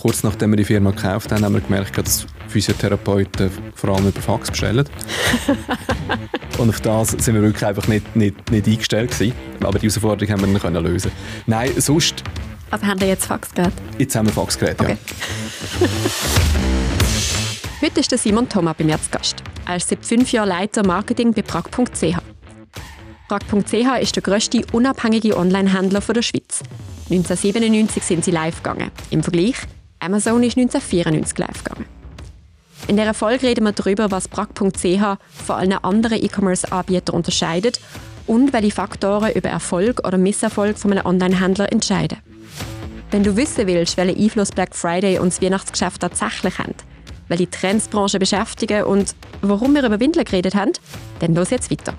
Kurz nachdem wir die Firma gekauft haben, haben wir gemerkt, dass Physiotherapeuten vor allem über Fax bestellen. und auf das sind wir wirklich einfach nicht, nicht, nicht eingestellt gewesen. Aber die Herausforderung haben wir dann können lösen. Nein, sonst... Also haben wir jetzt Faxgerät? Jetzt haben wir Faxgerät, okay. ja. Heute ist der Simon Thoma bei mir zu Gast. Er ist seit fünf Jahren Leiter Marketing bei Prag.ch. Prag.ch ist der grösste unabhängige Online-Händler der Schweiz. 1997 sind sie live gegangen. Im Vergleich, Amazon ist 1994 live gegangen. In dieser Folge reden wir darüber, was Prag.ch von allen anderen E-Commerce-Anbietern unterscheidet und welche Faktoren über Erfolg oder Misserfolg von einem Online-Händler entscheiden. Wenn du wissen willst, welchen Einfluss Black Friday und das Weihnachtsgeschäft tatsächlich haben, welche Trends die Branche beschäftigen und warum wir über Windeln geredet haben, dann los jetzt weiter.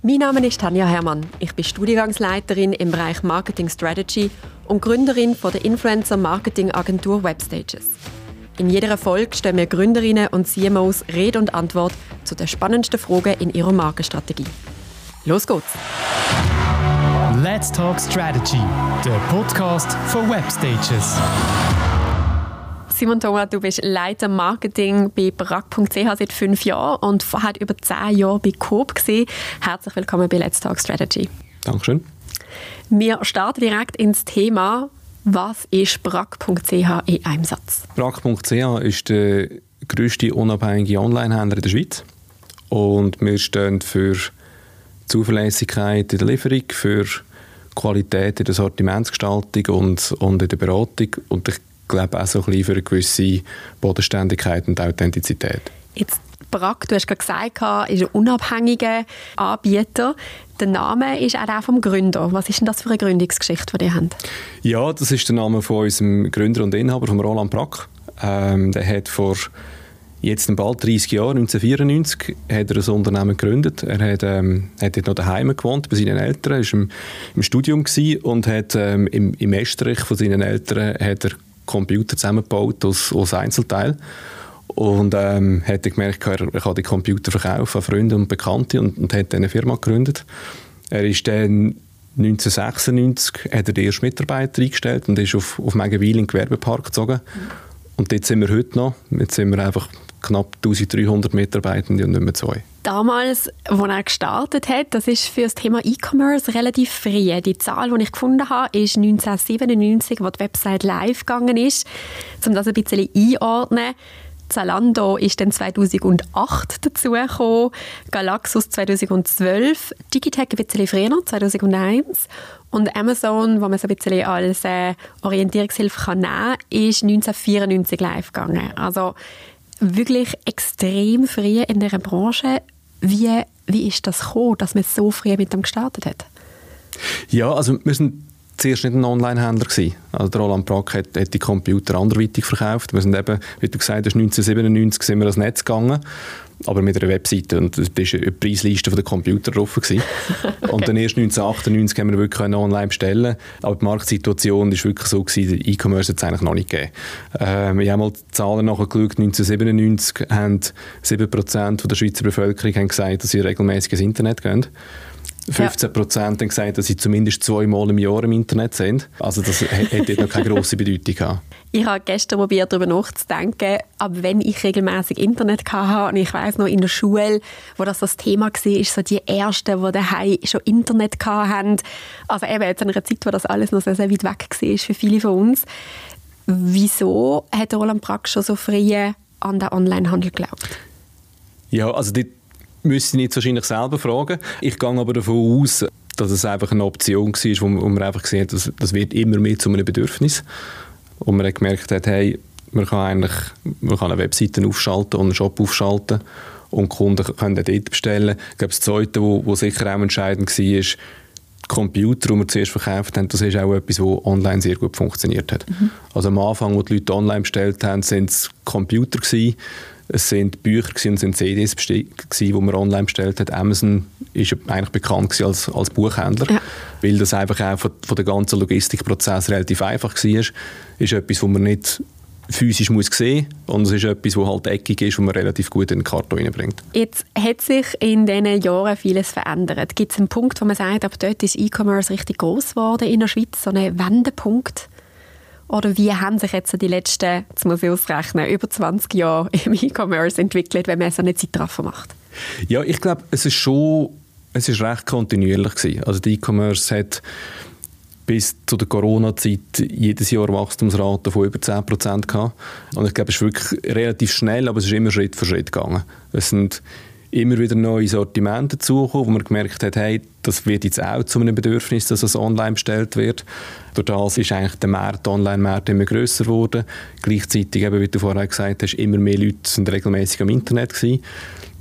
Mein Name ist Tanja Hermann. Ich bin Studiengangsleiterin im Bereich Marketing Strategy und Gründerin von der Influencer Marketing Agentur Webstages. In jeder Folge stellen wir Gründerinnen und CMOs Rede und Antwort zu den spannendsten Fragen in ihrer Markenstrategie. Los geht's! Let's Talk Strategy, der Podcast von Webstages. Simon Thomas, du bist Leiter Marketing bei brack.ch seit fünf Jahren und vorher über zehn Jahre bei Coop gesehen. Herzlich willkommen bei Let's Talk Strategy. Dankeschön. Wir starten direkt ins Thema. Was ist brack.ch in einem Satz? Brack.ch ist der grösste unabhängige Onlinehändler in der Schweiz. Und wir stehen für Zuverlässigkeit in der Lieferung, für Qualität in der Sortimentsgestaltung und, und in der Beratung. Und ich glaube auch so ein bisschen für eine gewisse Bodenständigkeit und Authentizität. Jetzt Brack, du hast gerade gesagt, ist ein unabhängiger Anbieter. Der Name ist auch der vom Gründer. Was ist denn das für eine Gründungsgeschichte, die ihr habt? Ja, das ist der Name von unserem Gründer und Inhaber, von Roland Brack. Ähm, der hat vor jetzt bald 30 Jahren, 1994, hat er ein Unternehmen gegründet. Er hat, ähm, hat dort noch daheim gewohnt bei seinen Eltern, war im, im Studium und hat ähm, im, im Estrich von seinen Eltern hat er Computer zusammengebaut aus, aus Einzelteilen. Und ähm, hat gemerkt, er, er kann die Computer verkaufen an Freunde und Bekannte und, und hat eine Firma gegründet. Er ist dann 1996 hat er den ersten Mitarbeiter eingestellt und ist auf, auf Megenwil in den Gewerbepark gezogen. Und dort sind wir heute noch. Jetzt sind wir einfach knapp 1300 Mitarbeitende und nicht mehr zwei. Damals, als er gestartet hat, das ist für das Thema E-Commerce relativ früh. Die Zahl, die ich gefunden habe, ist 1997, als die Website live gegangen ist. Um das ein bisschen einordnen, Zalando ist dann 2008 dazugekommen, Galaxus 2012, Digitech ein bisschen früher, 2001 und Amazon, wo man es ein bisschen als äh, Orientierungshilfe kann nehmen kann, ist 1994 live gegangen. Also wirklich extrem früh in dieser Branche. Wie, wie ist das gekommen, dass man so früh mit dem gestartet hat? Ja, also wir sind zuerst nicht ein Online-Händler. Also der Roland Brack hat, hat, die Computer anderweitig verkauft. Wir sind eben, wie du gesagt hast, 1997 sind wir ans Netz gegangen aber mit einer Webseite. Und das war eine Preisliste der Computer drauf. okay. Und dann erst 1998 haben wir wirklich online bestellen Aber die Marktsituation war wirklich so, gewesen, E-Commerce hat es eigentlich noch nicht gegeben. Ähm, ich habe mal die Zahlen nachgeschaut. 1997 haben 7% der Schweizer Bevölkerung haben gesagt, dass sie regelmäßig ins Internet gehen. 15 Prozent haben gesagt, dass sie zumindest zweimal im Jahr im Internet sind. Also das hätte noch keine grosse Bedeutung gehabt. Ich habe gestern probiert, darüber nachzudenken, ab wenn ich regelmäßig Internet hatte. Und ich weiß noch, in der Schule, wo das das Thema war, ist so die Ersten, die daheim schon Internet hatten. Also eben jetzt in einer Zeit, wo das alles noch sehr, sehr weit weg war für viele von uns. Wieso hat Roland Brack schon so früh an den Onlinehandel geglaubt? Ja, also die müsste ich nicht wahrscheinlich selber fragen. Ich gehe aber davon aus, dass es einfach eine Option war, wo man einfach gesehen hat, dass das wird immer mehr zu einem Bedürfnis. Und man hat gemerkt hat, hey, man kann eigentlich man kann eine Webseite aufschalten und einen Shop aufschalten und Kunden können dort bestellen. Ich glaube, das Zweite, was sicher auch entscheidend war, ist, Computer, die wir zuerst verkauft haben, das ist auch etwas, was online sehr gut funktioniert hat. Mhm. Also am Anfang, wo die Leute online bestellt haben, sind es Computer gewesen, es sind Bücher und es sind CDs gewesen, die man online bestellt hat. Amazon ist eigentlich bekannt als, als Buchhändler, ja. weil das einfach auch von, von der ganzen Logistikprozess relativ einfach war. Ist etwas, wo man nicht physisch muss sehen und es ist etwas, das halt eckig ist und man relativ gut in den Karton reinbringt. Jetzt hat sich in diesen Jahren vieles verändert. Gibt es einen Punkt, wo man sagt, ab dort ist E-Commerce richtig groß geworden in der Schweiz, so einen Wendepunkt? Oder wie haben sich jetzt die letzten, jetzt muss ich ausrechnen, über 20 Jahre im E-Commerce entwickelt, wenn man so eine Zeitraffer macht? Ja, ich glaube, es ist schon, es ist recht kontinuierlich gewesen. Also die E-Commerce hat bis zu der Corona-Zeit jedes Jahr Wachstumsrate von über 10 Prozent gehabt. Und ich glaube, es ist wirklich relativ schnell, aber es ist immer Schritt für Schritt gegangen. Es sind immer wieder neue Sortimente dazugekommen, wo man gemerkt hat, hey, das wird jetzt auch zu einem Bedürfnis, dass es online bestellt wird. Durch das ist eigentlich der Markt, Online-Markt immer grösser geworden. Gleichzeitig, eben, wie du vorher gesagt hast, immer mehr Leute sind regelmäßig am Internet gewesen.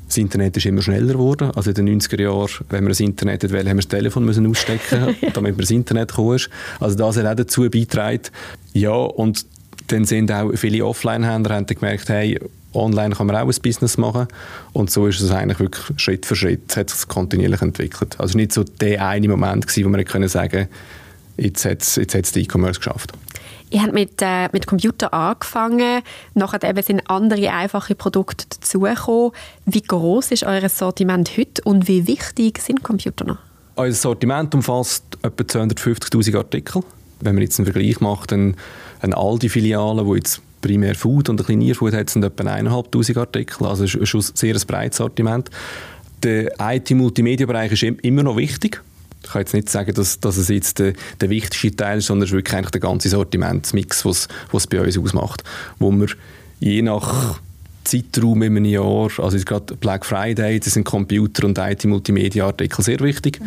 Das Internet ist immer schneller geworden. Also in den 90er Jahren, wenn wir das Internet wollen, haben wir das Telefon müssen ausstecken, damit wir das Internet kommen. Also das hat auch dazu beigetragen. Ja, und dann sind auch viele Offline-Händler gemerkt, hey, online kann man auch ein Business machen. Und so ist es eigentlich wirklich Schritt für Schritt hat sich kontinuierlich entwickelt. Also nicht so der eine Moment gewesen, wo man können sagen, jetzt hat es jetzt hat's E-Commerce geschafft. Ihr habt mit, äh, mit Computer angefangen, nachher eben sind andere einfache Produkte dazugekommen. Wie groß ist euer Sortiment heute und wie wichtig sind Computer noch? Unser Sortiment umfasst etwa 250'000 Artikel. Wenn man jetzt einen Vergleich macht, eine Aldi-Filiale, die jetzt primär Food und ein bisschen Nierfood hat, sind etwa 1'500 Artikel. Also es ist schon ein sehr breites Sortiment. Der IT-Multimedia-Bereich ist immer noch wichtig. Ich kann jetzt nicht sagen, dass, dass es jetzt der, der wichtigste Teil ist, sondern es ist wirklich eigentlich der ganze Sortimentsmix, was es bei uns ausmacht. Wo wir je nach Zeitraum in einem Jahr, also gerade Black Friday, das sind Computer- und IT-Multimedia-Artikel sehr wichtig. Mhm.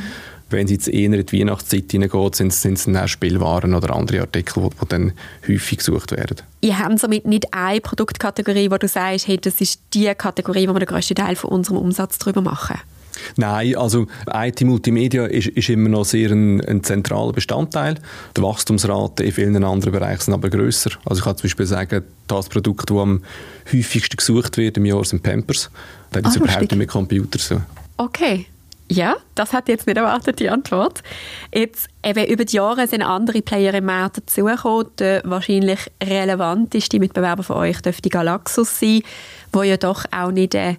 Wenn es jetzt eher in die Weihnachtszeit hineingeht, sind, es dann Spielwaren oder andere Artikel, die, dann häufig gesucht werden. Ihr habt somit nicht eine Produktkategorie, wo du sagst, hey, das ist die Kategorie, wo wir den grössten Teil von unserem Umsatz darüber machen? Nein, also IT-Multimedia ist, ist, immer noch sehr ein, ein, zentraler Bestandteil. Die Wachstumsrate in vielen anderen Bereichen sind aber grösser. Also ich kann zum Beispiel sagen, das Produkt, das am häufigsten gesucht wird im Jahr, sind Pampers. Das ist ah, überhaupt nicht mit Computers. Okay. Ja, das hat jetzt nicht erwartet, die Antwort. Jetzt, eben über die Jahre sind andere Player im Markt dazugekommen. Der wahrscheinlich relevanteste Mitbewerber von euch dürfte Galaxus sein, wo ja doch auch nicht eine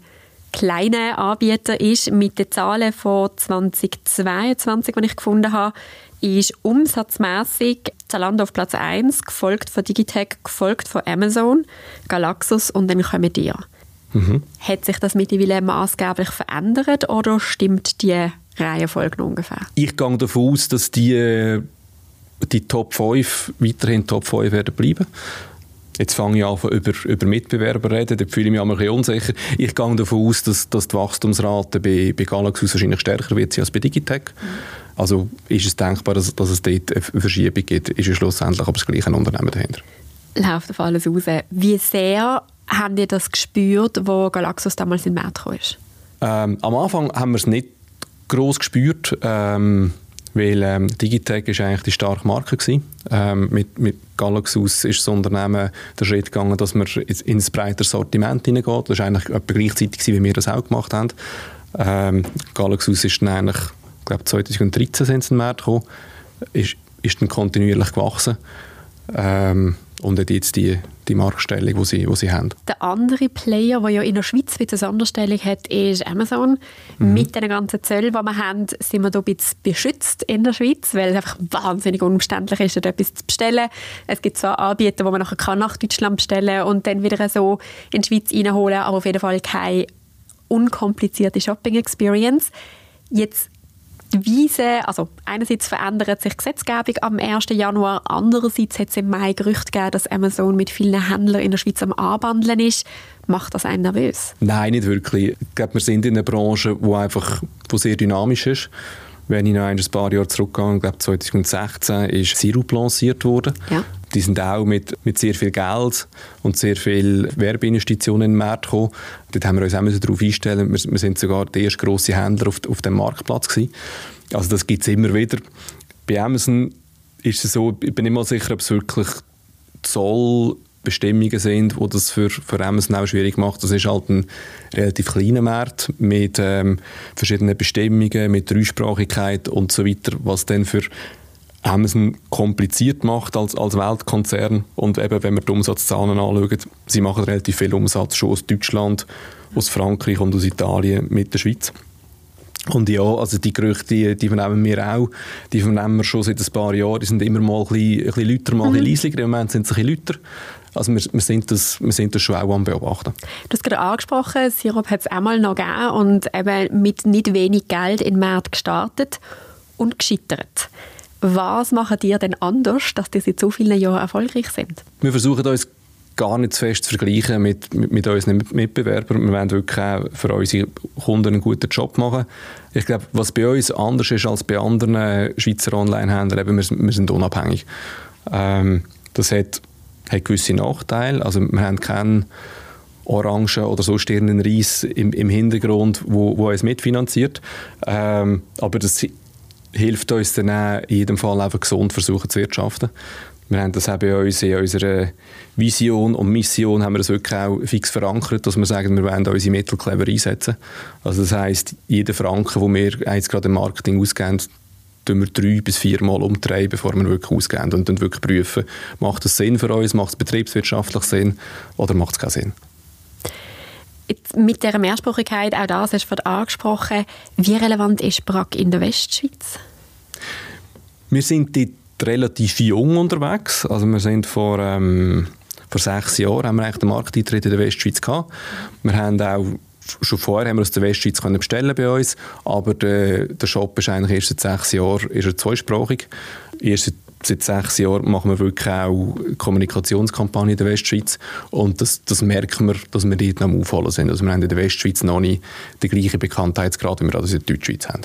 kleiner Anbieter ist. Mit den Zahlen von 2022, die ich gefunden habe, ist umsatzmäßig Zalando auf Platz 1, gefolgt von Digitech, gefolgt von Amazon, Galaxus und dann kommen die. Mhm. Hat sich das mittlerweile maßgeblich verändert oder stimmt die Reihenfolge noch ungefähr? Ich gehe davon aus, dass die, die Top 5 weiterhin Top 5 werden bleiben. Jetzt fange ich an, über, über Mitbewerber zu reden, da fühle ich mich ein bisschen unsicher. Ich gehe davon aus, dass, dass die Wachstumsrate bei, bei Galaxus wahrscheinlich stärker wird als bei Digitec. Also ist es denkbar, dass, dass es dort eine Verschiebung gibt, ist es schlussendlich aber das gleiche Unternehmen dahinter. Läuft auf alles raus. Wie sehr habt ihr das gespürt, wo Galaxus damals in den Markt kam? Ähm, am Anfang haben wir es nicht groß gespürt. Ähm, weil ähm, Digitec ist eigentlich die starke Marke gewesen. Ähm, mit, mit Galaxus ist das Unternehmen der Schritt gegangen, dass man ins breite Sortiment hineingeht. Das war eigentlich etwa gleichzeitig, wie wir das auch gemacht haben. Ähm, Galaxus ist dann eigentlich, ich glaube 2013 sind sie in den Markt gekommen, ist, ist dann kontinuierlich gewachsen. Ähm, und hat jetzt die, die Marktstellung, die sie, die sie haben. Der andere Player, der ja in der Schweiz eine Sonderstellung hat, ist Amazon. Mhm. Mit den ganzen Zöllen, die wir haben, sind wir da ein bisschen beschützt in der Schweiz, weil es einfach wahnsinnig unumständlich ist, dort etwas zu bestellen. Es gibt zwar Anbieter, wo man nachher nach Deutschland bestellen kann und dann wieder so in die Schweiz reinholen, aber auf jeden Fall keine unkomplizierte Shopping-Experience. Jetzt die Weise, also einerseits verändert sich die Gesetzgebung am 1. Januar, andererseits hat es im Mai Gerüchte gegeben, dass Amazon mit vielen Händlern in der Schweiz am Anbandeln ist. Macht das einen nervös? Nein, nicht wirklich. Ich glaube, wir sind in einer Branche, die einfach wo sehr dynamisch ist. Wenn ich noch ein paar Jahre zurückgehe, ich glaube 2016 ist Sirup lanciert worden. Ja. Die sind auch mit, mit sehr viel Geld und sehr viel Werbeinvestitionen in den Markt gekommen. Dort haben wir uns auch darauf einstellen wir, wir sind sogar der erste grosse Händler auf, auf dem Marktplatz gewesen. Also das gibt es immer wieder. Bei Amazon ist es so, ich bin nicht mal sicher, ob es wirklich Zoll Bestimmungen sind, die das für, für Amazon auch schwierig macht. Das ist halt ein relativ kleiner Markt mit ähm, verschiedenen Bestimmungen, mit Dreisprachigkeit und so weiter, was dann für Amazon kompliziert macht als, als Weltkonzern. Und eben, wenn wir die Umsatzzahlen anschauen, sie machen relativ viel Umsatz schon aus Deutschland, aus Frankreich und aus Italien mit der Schweiz. Und ja, also die Gerüchte, die, die vernehmen wir auch, die vernehmen wir schon seit ein paar Jahren, die sind immer mal ein bisschen, ein bisschen lauter, mal mhm. ein bisschen leisiger, im Moment sind sie ein bisschen lauter. Also wir, wir, sind das, wir sind das schon auch am Beobachten. Du hast gerade angesprochen, Sirup hat es einmal noch gegeben und eben mit nicht wenig Geld in den Markt gestartet und gescheitert. Was machen die denn anders, dass die seit so vielen Jahren erfolgreich sind? Wir versuchen uns gar nicht zu fest zu vergleichen mit, mit, mit unseren Mitbewerbern. Wir wollen wirklich auch für unsere Kunden einen guten Job machen. Ich glaube, was bei uns anders ist als bei anderen Schweizer Online-Händlern, wir, wir sind unabhängig. Ähm, das hat, hat gewisse Nachteile. Also wir haben keinen Orangen oder so Stirnenreis im, im Hintergrund, wo, wo uns mitfinanziert. Ähm, aber das hilft uns dann auch in jedem Fall einfach gesund versuchen zu wirtschaften. Wir haben das auch bei uns in unserer Vision und Mission haben wir das wirklich auch fix verankert, dass wir sagen, wir wollen unsere Mittel clever einsetzen. Also das heisst, jeden Franken, den wir jetzt gerade im Marketing ausgeben, tun wir drei bis viermal umdrehen, bevor wir wirklich ausgeben und dann wirklich prüfen, macht das Sinn für uns, macht es betriebswirtschaftlich Sinn oder macht es keinen Sinn. Jetzt mit dieser Mehrsprachigkeit, auch das hast du angesprochen, wie relevant ist BRAC in der Westschweiz? Wir sind dort relativ jung unterwegs. Also wir sind vor, ähm, vor sechs Jahren haben wir eigentlich den Markteintritt in der Westschweiz gehabt. Wir haben auch schon vorher haben wir aus der Westschweiz können bestellen bei uns, aber der, der Shop ist eigentlich erst seit sechs Jahren ist er zweisprachig. Erst seit, seit sechs Jahren machen wir wirklich auch Kommunikationskampagnen in der Westschweiz und das, das merken wir, dass wir dort noch am Aufholen sind. Also wir haben in der Westschweiz noch nicht den gleichen Bekanntheitsgrad, wie wir das in der Deutschschweiz haben.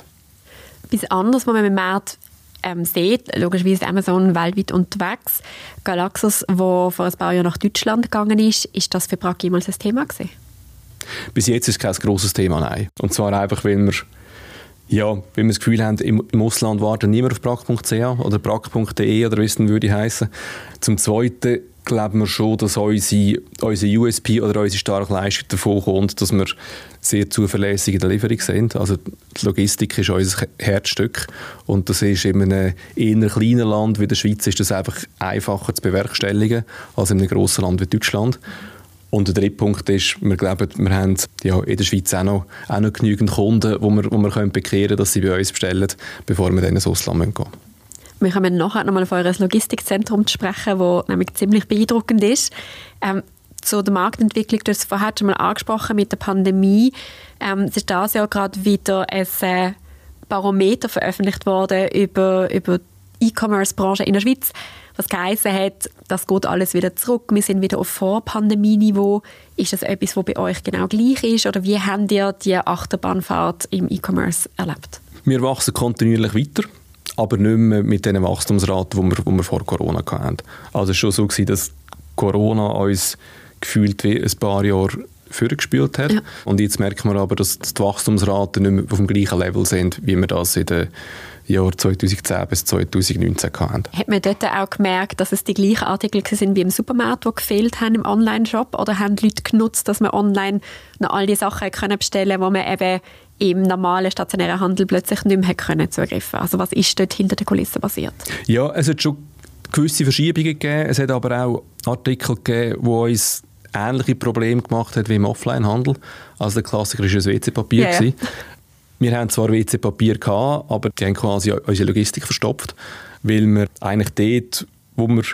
Etwas anderes, was man im Markt ähm, sieht, logischerweise ist Amazon weltweit unterwegs. Galaxus, wo vor ein paar Jahren nach Deutschland gegangen ist, ist das für Prag jemals ein Thema gewesen? Bis jetzt ist es kein grosses Thema, nein. Und zwar einfach, weil wir ja, weil wir das Gefühl haben, im, im Ausland wartet niemand auf prag.ch oder prag.de oder wie es würde heißen. Zum Zweiten glauben wir schon, dass unsere, unsere USP oder unsere starke Leistung davon kommt, dass wir sehr zuverlässige Delivery sind. Also die Logistik ist unser Herzstück und das ist in einem eher kleinen Land wie der Schweiz ist das einfach einfacher zu bewerkstelligen als in einem grossen Land wie Deutschland. Und der dritte Punkt ist, wir glauben, wir haben ja, in der Schweiz auch noch, auch noch genügend Kunden, wo wir, wo wir können bekehren können, dass sie bei uns bestellen, bevor wir dann ins Ausland gehen müssen. Wir kommen nachher nochmal auf euer Logistikzentrum zu sprechen, das nämlich ziemlich beeindruckend ist. Ähm, zu der Marktentwicklung, du hast es vorher schon mal angesprochen mit der Pandemie. Ähm, es ist dieses Jahr gerade wieder ein äh, Barometer veröffentlicht worden über, über die E-Commerce-Branche in der Schweiz, was geheißen hat, das geht alles wieder zurück, wir sind wieder auf Vor-Pandemie-Niveau. Ist das etwas, was bei euch genau gleich ist oder wie habt ihr die Achterbahnfahrt im E-Commerce erlebt? Wir wachsen kontinuierlich weiter aber nicht mehr mit den Wachstumsraten, die wir, die wir vor Corona hatten. Also es war schon so, dass Corona uns gefühlt wie ein paar Jahre vorgespielt hat. Ja. Und jetzt merken wir aber, dass die Wachstumsraten nicht mehr auf dem gleichen Level sind, wie wir das in den Jahren 2010 bis 2019 hatten. Hat man dort auch gemerkt, dass es die gleichen Artikel sind wie im Supermarkt, die gefehlt haben im Online-Shop? Oder haben die Leute genutzt, dass man online noch all die Sachen können bestellen konnte, die man eben im normalen stationären Handel plötzlich nicht mehr können zugreifen Also was ist dort hinter den Kulissen passiert? Ja, es hat schon gewisse Verschiebungen gegeben. Es hat aber auch Artikel gegeben, die uns ähnliche Probleme gemacht hat wie im Offline-Handel. Also der Klassiker war das WC-Papier. Yeah. Wir haben zwar WC-Papier gehabt, aber die haben quasi unsere Logistik verstopft, weil wir eigentlich dort, wo wir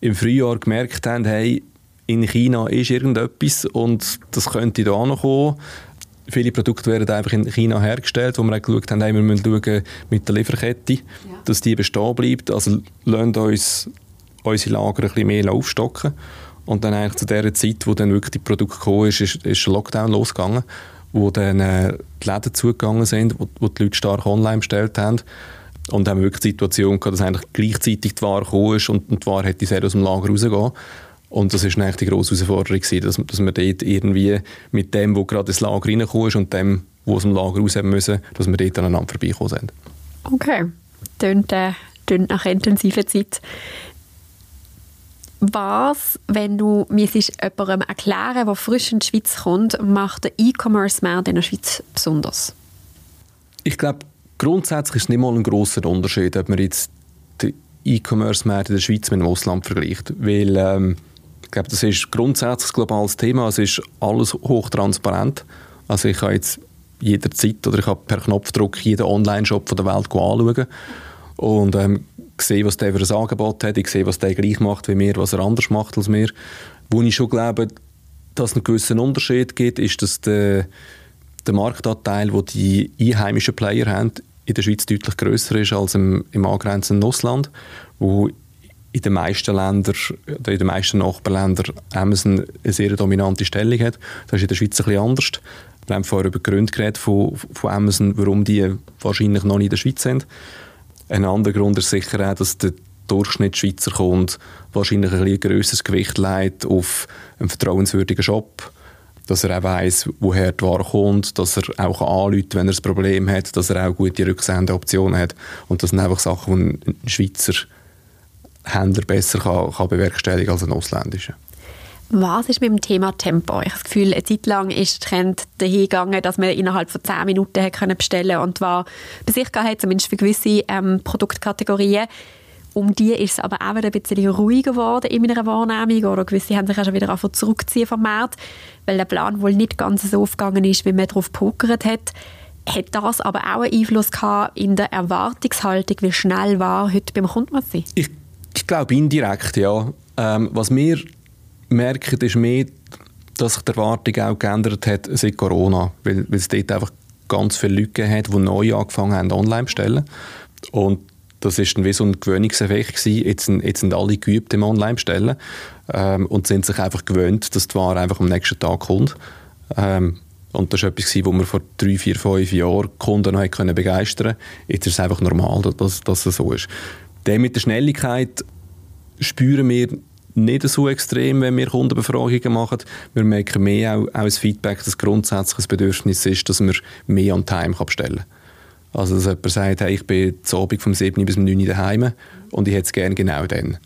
im Frühjahr gemerkt haben, hey, in China ist irgendetwas und das könnte da noch kommen viele Produkte werden einfach in China hergestellt, wo wir auch geschaut haben, hey, wir müssen schauen mit der Lieferkette, ja. dass die bestehen bleibt. Also lasst uns unsere Lager ein bisschen mehr aufstocken. Und dann eigentlich zu der Zeit, wo dann wirklich die Produkte gekommen ist, ist, ist Lockdown losgegangen, wo dann äh, die Läden zugegangen sind, wo, wo die Leute stark online bestellt haben. Und dann haben wir wirklich die Situation gehabt, dass eigentlich gleichzeitig die Ware gekommen ist und, die Ware hätte sehr aus dem Lager rausgehen. Und das ist eigentlich die grosse Herausforderung, dass, dass wir dort irgendwie mit dem, wo gerade ins Lager reingekommen ist und dem, wo aus dem Lager raus müssen, dass wir dort aneinander vorbeikommen sind. Okay, tönt, äh, tönt nach intensiver Zeit. Was, wenn du mir jemandem erklären der frisch in die Schweiz kommt, macht der E-Commerce-Markt in der Schweiz besonders? Ich glaube, grundsätzlich ist es nicht mal ein grosser Unterschied, ob man jetzt den E-Commerce-Markt in der Schweiz mit dem Ausland vergleicht. Weil ähm, ich glaube, das ist grundsätzlich ein globales Thema. Es ist alles hochtransparent. Also ich kann jetzt jederzeit oder ich kann per Knopfdruck jeden Online-Shop der Welt anschauen und ähm, sehe, was der für ein Angebot hat, ich sehe, was der gleich macht wie mir, was er anders macht als mir. Wo ich schon glaube, dass es einen gewissen Unterschied gibt, ist, dass der, der Marktanteil, den die einheimischen Player haben, in der Schweiz deutlich grösser ist als im, im angrenzenden Ausland, wo in den meisten Ländern, in den meisten Nachbarländern Amazon eine sehr dominante Stellung hat. Das ist in der Schweiz ein bisschen anders. Wir haben vorher über Gründe geredet von, von Amazon, warum die wahrscheinlich noch nicht in der Schweiz sind. Ein anderer Grund ist sicher auch, dass der Durchschnittsschweizer Kunde wahrscheinlich ein, ein grösseres Gewicht legt auf einen vertrauenswürdigen Shop, dass er auch weiss, woher die Ware kommt, dass er auch anruft, wenn er ein Problem hat, dass er auch gute Rücksendeoptionen hat. Und das sind einfach Sachen, die ein Schweizer Händler besser kann, kann bewerkstelligen als ein ausländischer. Was ist mit dem Thema Tempo? Ich habe das Gefühl, eine Zeit lang ist der Trend dahin gegangen, dass man innerhalb von 10 Minuten hat können bestellen und war bei sich hat, zumindest für gewisse ähm, Produktkategorien. Um die ist es aber auch wieder ein bisschen ruhiger geworden in meiner Wahrnehmung oder gewisse haben sich auch schon wieder zurückziehen vom Markt, weil der Plan wohl nicht ganz so aufgegangen ist, wie man darauf pokert hat. Hat das aber auch einen Einfluss gehabt in der Erwartungshaltung, wie schnell war heute beim Kunden sein? Ich, ich glaube indirekt, ja. Ähm, was wir merken, ist mehr, dass sich die Erwartung auch geändert hat seit Corona, weil, weil es dort einfach ganz viele Leute gegeben hat, die neu angefangen haben, online zu bestellen. Und das ist dann wie so ein Gewöhnungseffekt gewesen. Jetzt sind, jetzt sind alle geübt im Online-Bestellen ähm, und sind sich einfach gewöhnt, dass die Ware einfach am nächsten Tag kommt. Ähm, und das war etwas, was wir vor drei, vier, fünf Jahren Kunden noch können begeistern. Jetzt ist es einfach normal, dass, dass es so ist. Der mit der Schnelligkeit spüren wir nicht so extrem, wenn wir Kundenbefragungen machen. Wir merken mehr auch, auch das Feedback, dass grundsätzlich ein Bedürfnis ist, dass man mehr an Time bestellen kann. Also, dass jemand sagt, hey, ich bin zu Abend vom 7. bis 9. daheim und ich hätte es gerne genau dann.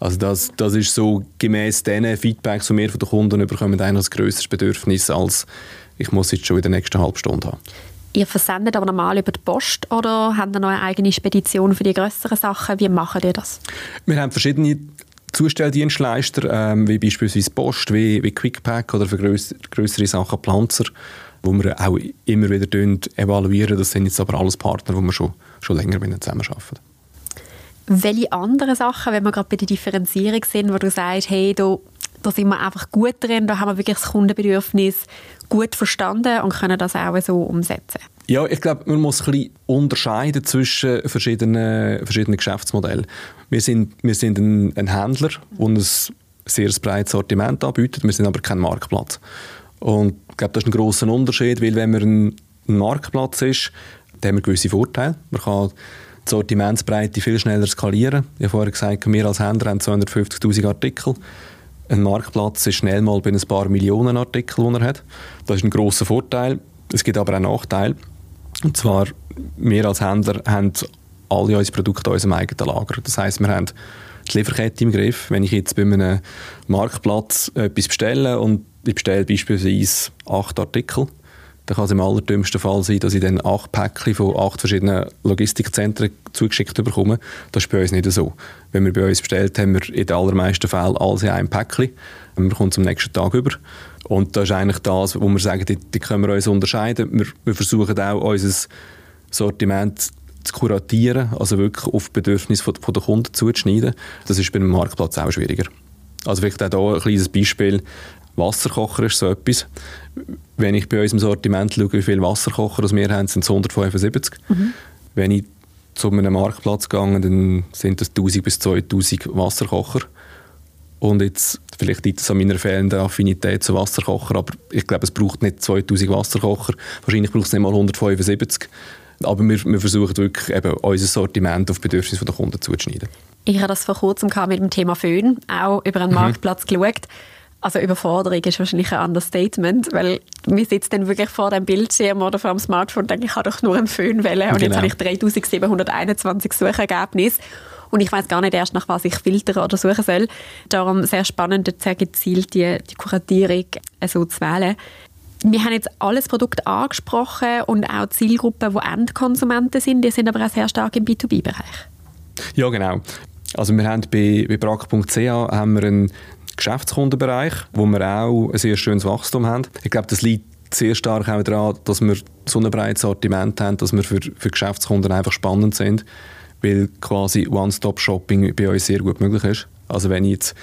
Also das, das ist so gemäß diesen Feedbacks, die wir von den Kunden bekommen, ein grösseres Bedürfnis, als ich muss jetzt schon in der nächsten halben Stunde haben. Ihr versendet aber normal über die Post oder habt ihr noch eine eigene Spedition für die größeren Sachen? Wie macht ihr das? Wir haben verschiedene Zustelldienstleister, ähm, wie beispielsweise Post, wie, wie Quickpack oder für größere Sachen Planzer wo wir auch immer wieder evaluieren. Das sind jetzt aber alles Partner, die wir schon, schon länger mit zusammenarbeiten. Welche anderen Sachen, wenn wir gerade bei der Differenzierung sind, wo du sagst, hey, da, da sind wir einfach gut drin, da haben wir wirklich das Kundenbedürfnis gut verstanden und können das auch so umsetzen? Ja, ich glaube, man muss ein bisschen unterscheiden zwischen verschiedenen, verschiedenen Geschäftsmodellen. Wir sind, wir sind ein, ein Händler, der ein sehr breites Sortiment anbietet, wir sind aber kein Marktplatz. Und ich glaube, das ist ein grosser Unterschied, weil wenn man ein, ein Marktplatz ist, dann haben wir gewisse Vorteile. Man kann die Sortimentsbreite viel schneller skalieren. Ich habe vorher gesagt, wir als Händler haben 250'000 Artikel. Ein Marktplatz ist schnell mal bei ein paar Millionen Artikel, die er hat. Das ist ein grosser Vorteil. Es gibt aber auch Nachteile. Und zwar, wir als Händler haben alle unsere Produkte in unserem eigenen Lager. Das heisst, wir haben die Lieferkette im Griff. Wenn ich jetzt bei einem Marktplatz etwas bestelle und ich bestelle beispielsweise acht Artikel, dann kann es im allerdümmsten Fall sein, dass ich dann acht Päckchen von acht verschiedenen Logistikzentren zugeschickt bekomme. Das ist bei uns nicht so. Wenn wir bei uns bestellt haben, wir in den allermeisten Fällen alles in einem Päckchen. Wir kommen zum nächsten Tag über. Und das ist eigentlich das, wo wir sagen, die, die können wir uns unterscheiden. Wir, wir versuchen auch, unser Sortiment zu kuratieren, also wirklich auf Bedürfnisse von, von der Kunden zuzuschneiden. Das ist bei einem Marktplatz auch schwieriger. Also vielleicht auch hier ein kleines Beispiel. Wasserkocher ist so etwas. Wenn ich bei unserem Sortiment schaue, wie viele Wasserkocher wir haben, sind es 175. Mhm. Wenn ich zu einem Marktplatz gehe, dann sind das 1000 bis 2000 Wasserkocher. Und jetzt, vielleicht liegt es an meiner fehlenden Affinität zu Wasserkocher, aber ich glaube, es braucht nicht 2000 Wasserkocher. Wahrscheinlich braucht es nicht mal 175. Aber wir, wir versuchen wirklich eben unser Sortiment auf Bedürfnisse der Kunden zuzuschneiden. Ich habe das vor kurzem mit dem Thema Föhn auch über einen mhm. Marktplatz geschaut. Also Überforderung ist wahrscheinlich ein Understatement, weil man sitzt dann wirklich vor dem Bildschirm oder vor dem Smartphone und denkt, ich habe doch nur einen Föhn wählen und genau. jetzt habe ich 3721 Suchergebnisse und ich weiß gar nicht erst, nach was ich filtern oder suchen soll. Darum sehr spannend, sehr gezielt die, die Kuratierung so zu wählen. Wir haben jetzt alles Produkt angesprochen und auch Zielgruppen, die Endkonsumenten sind, die sind aber auch sehr stark im B2B-Bereich. Ja, genau. Also wir haben bei, bei brack.ch haben wir einen Geschäftskundenbereich, wo wir auch ein sehr schönes Wachstum haben. Ich glaube, das liegt sehr stark auch daran, dass wir so ein breites Sortiment haben, dass wir für, für Geschäftskunden einfach spannend sind, weil quasi One-Stop-Shopping bei uns sehr gut möglich ist. Also wenn ich jetzt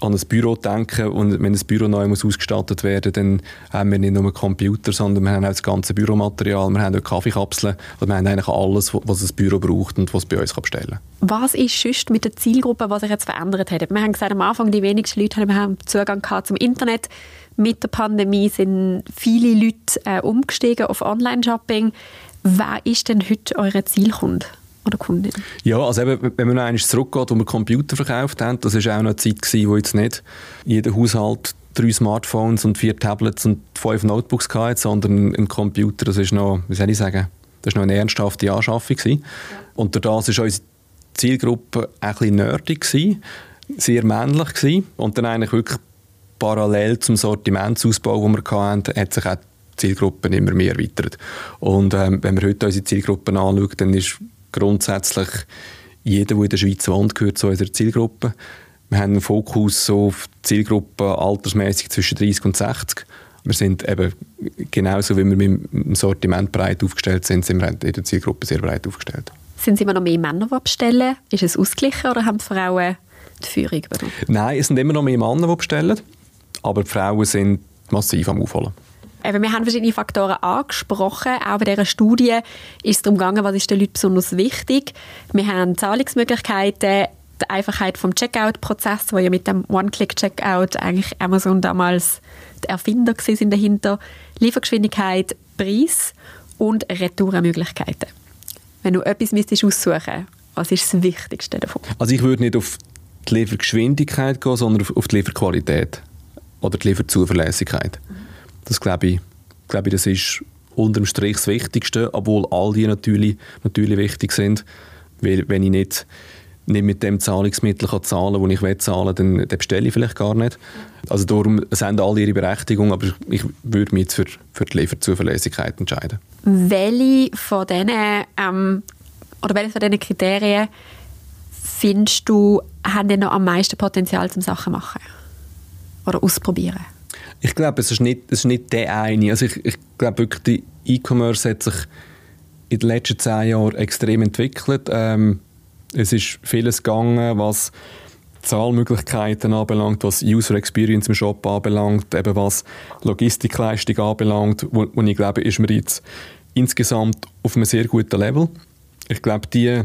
an ein Büro denke und wenn das Büro neu muss ausgestattet werden dann haben wir nicht nur einen Computer, sondern wir haben auch das ganze Büromaterial, wir haben auch Kaffeekapseln, also wir haben eigentlich alles, was das Büro braucht und was bei uns bestellen kann. Was ist sonst mit der Zielgruppe, was sich jetzt verändert hat? Wir haben gesagt, am Anfang die wenigsten Leute haben Zugang gehabt zum Internet. Mit der Pandemie sind viele Leute äh, umgestiegen auf Online-Shopping. Wer ist denn heute eure Zielkunde? Oder Kundin? Ja, also eben, wenn man einmal zurückgeht, wo wir Computer verkauft haben, das war auch eine Zeit, gewesen, wo jetzt nicht jeder Haushalt drei Smartphones und vier Tablets und fünf Notebooks hatte, sondern ein Computer, das ist noch, wie soll ich sagen, das ist noch eine ernsthafte Anschaffung gewesen. Ja. Und durch das war unsere Zielgruppe ein bisschen nerdig gewesen, sehr männlich gewesen und dann eigentlich wirklich parallel zum Sortimentsausbau, den wir hatten, hat sich auch die Zielgruppe immer mehr erweitert. Und ähm, wenn wir heute unsere Zielgruppen anschauen, dann ist grundsätzlich jeder, der in der Schweiz wohnt, gehört zu unserer Zielgruppe. Wir haben einen Fokus so auf die Zielgruppe altersmäßig zwischen 30 und 60. Wir sind eben genauso, wie wir mit dem Sortiment breit aufgestellt sind, sind wir in der Zielgruppe sehr breit aufgestellt. Sind es immer noch mehr Männer, die bestellen? Ist es ausgeglichen oder haben die Frauen die Führung übernommen? Nein, es sind immer noch mehr Männer, die bestellen, aber die Frauen sind massiv am Aufholen. Eben, wir haben verschiedene Faktoren angesprochen. Auch bei dieser Studie ist es darum gegangen, was ist den Leuten besonders wichtig. Wir haben Zahlungsmöglichkeiten, die Einfachheit vom Checkout-Prozess, wo ja mit dem One-Click-Checkout eigentlich Amazon damals der Erfinder sind dahinter. Liefergeschwindigkeit, Preis und Retourenmöglichkeiten. Wenn du etwas müsstest aussuchen was ist das Wichtigste davon? Also ich würde nicht auf die Liefergeschwindigkeit gehen, sondern auf die Lieferqualität oder die Lieferzuverlässigkeit. Mhm. Das glaube ich, glaube ich, das ist unterm Strich das Wichtigste, obwohl all die natürlich, natürlich wichtig sind. Weil wenn ich nicht, nicht mit dem Zahlungsmittel kann zahlen kann, das ich will zahlen dann, dann bestelle ich vielleicht gar nicht. Also darum sind alle ihre Berechtigung, aber ich würde mich jetzt für, für die Lieferzuverlässigkeit entscheiden. Welche von diesen, ähm, oder welche von diesen Kriterien findest du, haben denn noch am meisten Potenzial zum Sachen machen? Oder ausprobieren? Ich glaube, es ist nicht, es ist nicht der eine. Also ich, ich glaube wirklich, der E-Commerce hat sich in den letzten zehn Jahren extrem entwickelt. Ähm, es ist vieles gegangen, was Zahlmöglichkeiten anbelangt, was User Experience im Shop anbelangt, eben was Logistikleistung anbelangt, wo, ich glaube, ist man jetzt insgesamt auf einem sehr guten Level. Ich glaube, die,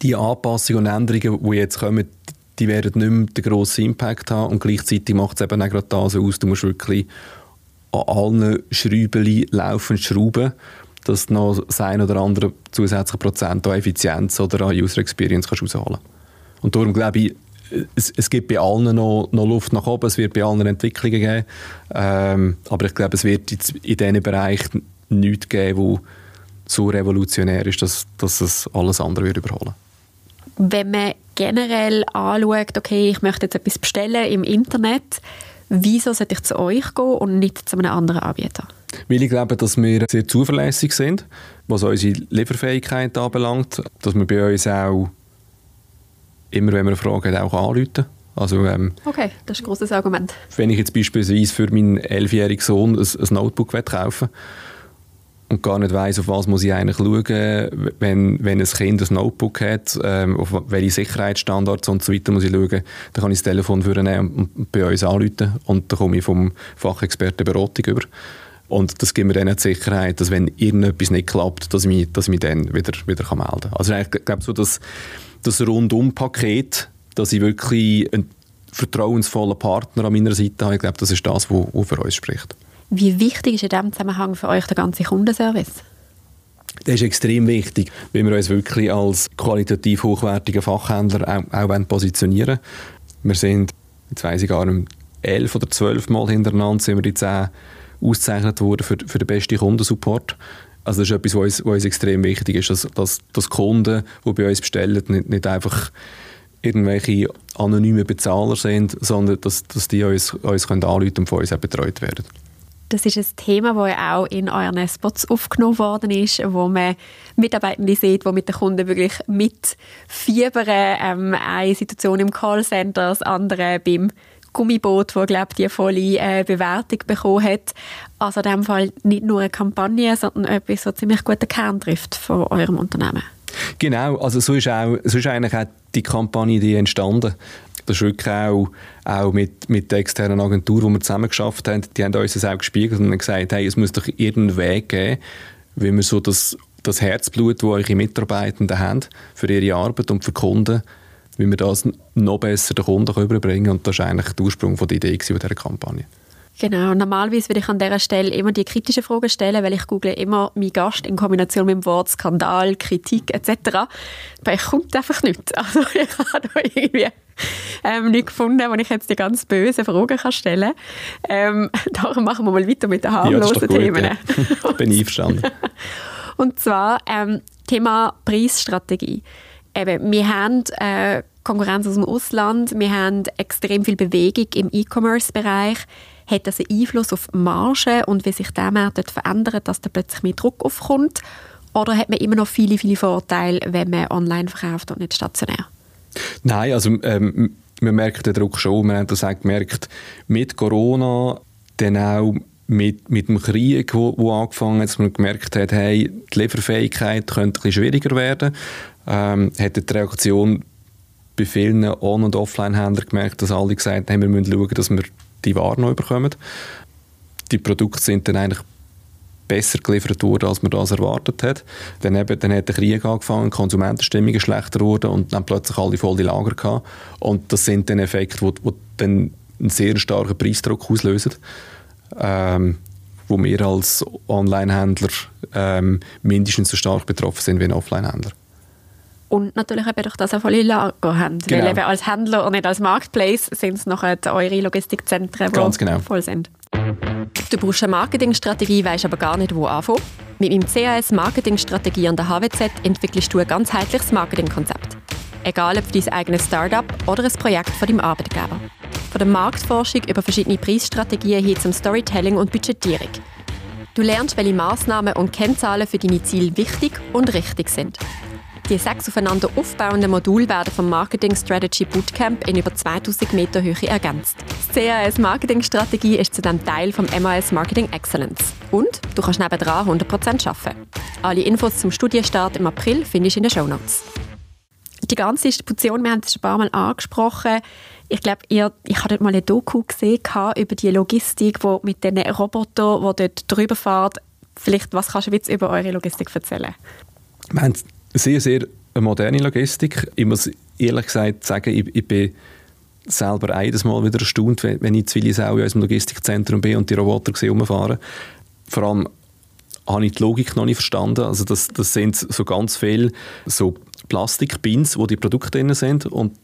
die Anpassungen und Änderungen, die jetzt kommen, die werden nicht mehr den grossen Impact haben. Und gleichzeitig macht es eben auch gerade das aus, du musst wirklich an allen Schrauben laufend schrauben, dass du noch das ein oder andere zusätzliche Prozent an Effizienz oder an User Experience kannst rausholen. Und darum glaube ich, es, es gibt bei allen noch, noch, Luft nach oben, es wird bei allen Entwicklungen geben, ähm, aber ich glaube, es wird in diesen Bereichen nichts geben, wo so revolutionär ist, dass, dass es alles andere wird überholen wenn man generell anschaut, okay, ich möchte jetzt etwas bestellen im Internet, wieso sollte ich zu euch gehen und nicht zu einem anderen Anbieter? Weil ich glaube, dass wir sehr zuverlässig sind, was unsere Lieferfähigkeit anbelangt, dass wir bei uns auch immer, wenn wir eine Frage haben, auch anrufen. Also, ähm, okay, das ist ein grosses Argument. Wenn ich jetzt beispielsweise für meinen elfjährigen Sohn ein, ein Notebook kaufen will, und gar nicht weiß, auf was muss ich eigentlich schauen, wenn, wenn ein Kind ein Notebook hat, ähm, auf welche Sicherheitsstandards und so weiter muss ich schauen, dann kann ich das Telefon vornehmen und bei uns anrufen und dann komme ich vom Fachexperten Beratung über. Und das gibt mir dann die Sicherheit, dass wenn irgendetwas nicht klappt, dass ich mich, dass ich mich dann wieder, wieder kann melden kann. Also ich glaube so, dass das Rundum-Paket, dass ich wirklich einen vertrauensvollen Partner an meiner Seite habe, ich glaube, das ist das, was für uns spricht. Wie wichtig ist in diesem Zusammenhang für euch der ganze Kundenservice? Das ist extrem wichtig, weil wir uns wirklich als qualitativ hochwertiger Fachhändler auch, auch positionieren Wir sind, jetzt weiss ich gar nicht, elf oder zwölf Mal hintereinander sind wir die zehn ausgezeichnet worden für, für den besten Kundensupport. Also das ist etwas, was uns, was uns extrem wichtig ist, dass, dass, dass Kunden, die bei uns bestellen, nicht, nicht einfach irgendwelche anonymen Bezahler sind, sondern dass, dass die uns, uns können anrufen und von uns auch betreut werden. Das ist ein Thema, das auch in euren Spots aufgenommen worden ist, wo man Mitarbeitende sieht, die mit den Kunden wirklich mitfiebern. Ähm, eine Situation im Callcenter, das andere beim Gummiboot, das glaube die volle äh, Bewertung bekommen hat. Also in dem Fall nicht nur eine Kampagne, sondern etwas, was ziemlich guten Kern trifft von eurem Unternehmen. Genau, also so ist, auch, so ist eigentlich auch die Kampagne die entstanden. Das ist auch, auch mit, mit der externen Agentur, die wir zusammen geschafft haben, die haben uns das auch gespiegelt und gesagt, hey, es muss doch irgendeinen Weg geben, wie wir so das, das Herzblut, das eure Mitarbeitenden haben, für ihre Arbeit und für Kunden, wie wir das noch besser den Kunden überbringen können. Und das ist eigentlich der Ursprung von der Idee dieser Kampagne. Genau, normalerweise würde ich an dieser Stelle immer die kritischen Fragen stellen, weil ich google immer meinen Gast in Kombination mit dem Wort Skandal, Kritik etc. Aber ich kommt einfach nicht. Also ich habe da irgendwie ähm, nicht gefunden, wo ich jetzt die ganz bösen Fragen kann stellen kann. Ähm, darum machen wir mal weiter mit den harmlosen ja, Themen. Ja. Bin einverstanden. Und zwar ähm, Thema Preisstrategie. Eben, wir haben äh, Konkurrenz aus dem Ausland, wir haben extrem viel Bewegung im E-Commerce-Bereich hat das einen Einfluss auf die Marge und wie sich der Markt verändert, dass da plötzlich mehr Druck aufkommt? Oder hat man immer noch viele, viele Vorteile, wenn man online verkauft und nicht stationär? Nein, also ähm, wir merken den Druck schon. Wir haben das auch gemerkt mit Corona, dann auch mit, mit dem Krieg, wo, wo angefangen hat, dass man gemerkt hat, hey, die Lieferfähigkeit könnte ein schwieriger werden. Ähm, hat die Reaktion bei vielen On- und Offline-Händlern gemerkt, dass alle gesagt haben, wir müssen schauen, dass wir die Ware noch bekommen. Die Produkte sind dann eigentlich besser geliefert worden, als man das erwartet hat. Dann, eben, dann hat der Krieg angefangen, die Konsumentenstimmung ist schlechter geworden und dann plötzlich alle volle Lager gehabt. Und das sind dann Effekte, die, die dann einen sehr starken Preisdruck auslösen. Ähm, wo wir als Online-Händler ähm, mindestens so stark betroffen sind wie ein Offline-Händler. Und natürlich eben durch das auch volle Lager haben. Genau. Weil eben als Händler und nicht als Marketplace sind es nachher eure Logistikzentren, die genau. voll sind. Du brauchst eine Marketingstrategie, weißt aber gar nicht, wo anfangen. Mit meinem CAS Marketingstrategie an der HWZ entwickelst du ein ganzheitliches Marketingkonzept. Egal ob für dein eigenes Startup oder ein Projekt von deinem Arbeitgeber. Von der Marktforschung über verschiedene Preisstrategien hin zum Storytelling und Budgetierung. Du lernst, welche Maßnahmen und Kennzahlen für deine Ziele wichtig und richtig sind. Die sechs aufeinander aufbauenden Module werden vom Marketing Strategy Bootcamp in über 2000 Meter Höhe ergänzt. Die CAS Marketing Strategie ist zudem Teil vom MAS Marketing Excellence. Und du kannst nebendran 100% arbeiten. Alle Infos zum Studienstart im April findest du in den Show Notes. Die ganze Distribution, wir haben es schon ein paar Mal angesprochen, ich glaube, ich habe dort mal eine Doku gesehen über die Logistik, wo mit den Robotern, die dort drüber fahren. Vielleicht, was kannst du jetzt über eure Logistik erzählen? Wir haben sehr, sehr moderne Logistik. Ich muss ehrlich gesagt sagen, ich, ich bin selber jedes Mal wieder erstaunt, wenn, ich in Willisau in unserem Logistikzentrum bin und die Roboter rumfahren. Vor allem habe ich die Logik noch nicht verstanden. Also das, das sind so ganz viele so Plastikbins, wo die Produkte drin sind und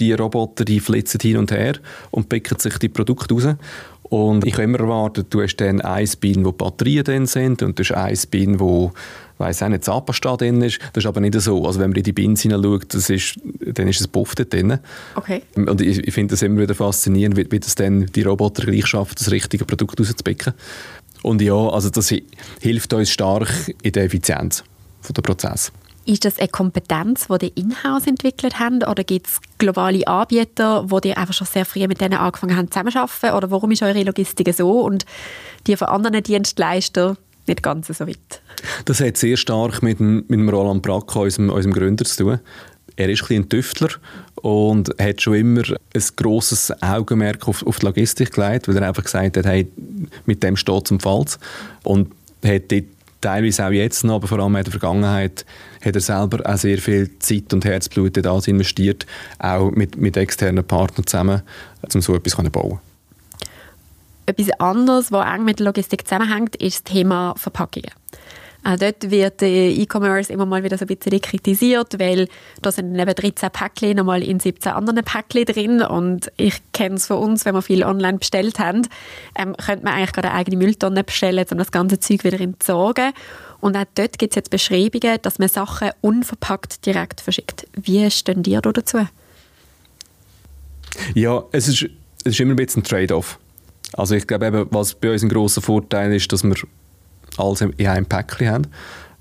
die Roboter, die flitzen hin und her und picken sich die Produkte raus. Und ich habe immer erwartet, du hast dann ein Bin, wo Batterien drin sind und du hast ein Bin, wo weiß auch nicht, Zahnpasta drin ist. Das ist aber nicht so. Also wenn man in die Bins hineinschaut, das ist, dann ist es Puff dort drin. Okay. Und ich, ich finde das immer wieder faszinierend, wie, wie das dann die Roboter gleich schaffen, das richtige Produkt rauszupicken. Und ja, also das hilft uns stark in der Effizienz des Prozess. Ist das eine Kompetenz, die die in-house entwickelt haben oder gibt es globale Anbieter, wo die einfach schon sehr früh mit denen angefangen haben zusammenzuarbeiten? Oder warum ist eure Logistik so und die von anderen Dienstleistern nicht ganz so weit. Das hat sehr stark mit dem, mit dem Roland Brack, unserem, unserem Gründer, zu tun. Er ist ein, Tüftler und hat schon immer ein grosses Augenmerk auf, auf die Logistik gelegt, weil er einfach gesagt hat, hey, mit dem steht es am Falls. Und hat dort teilweise auch jetzt noch, aber vor allem in der Vergangenheit, hat er selber auch sehr viel Zeit und Herzblut in das investiert, auch mit, mit externen Partnern zusammen, um so etwas zu bauen. Etwas anderes, was eng mit der Logistik zusammenhängt, ist das Thema Verpackungen. Auch dort wird E-Commerce immer mal wieder so ein bisschen kritisiert, weil da sind neben 13 Päckchen nochmal in 17 anderen Päckchen drin und ich kenne es von uns, wenn wir viel online bestellt haben, ähm, könnte man eigentlich gerade eine eigene Mülltonne bestellen, um das ganze Zeug wieder entsorgen. Und auch dort gibt es jetzt Beschreibungen, dass man Sachen unverpackt direkt verschickt. Wie stehen ihr dazu? Ja, es ist, es ist immer ein bisschen ein Trade-off. Also ich glaube eben, was bei uns ein grosser Vorteil ist, dass wir alles in einem Päckchen haben.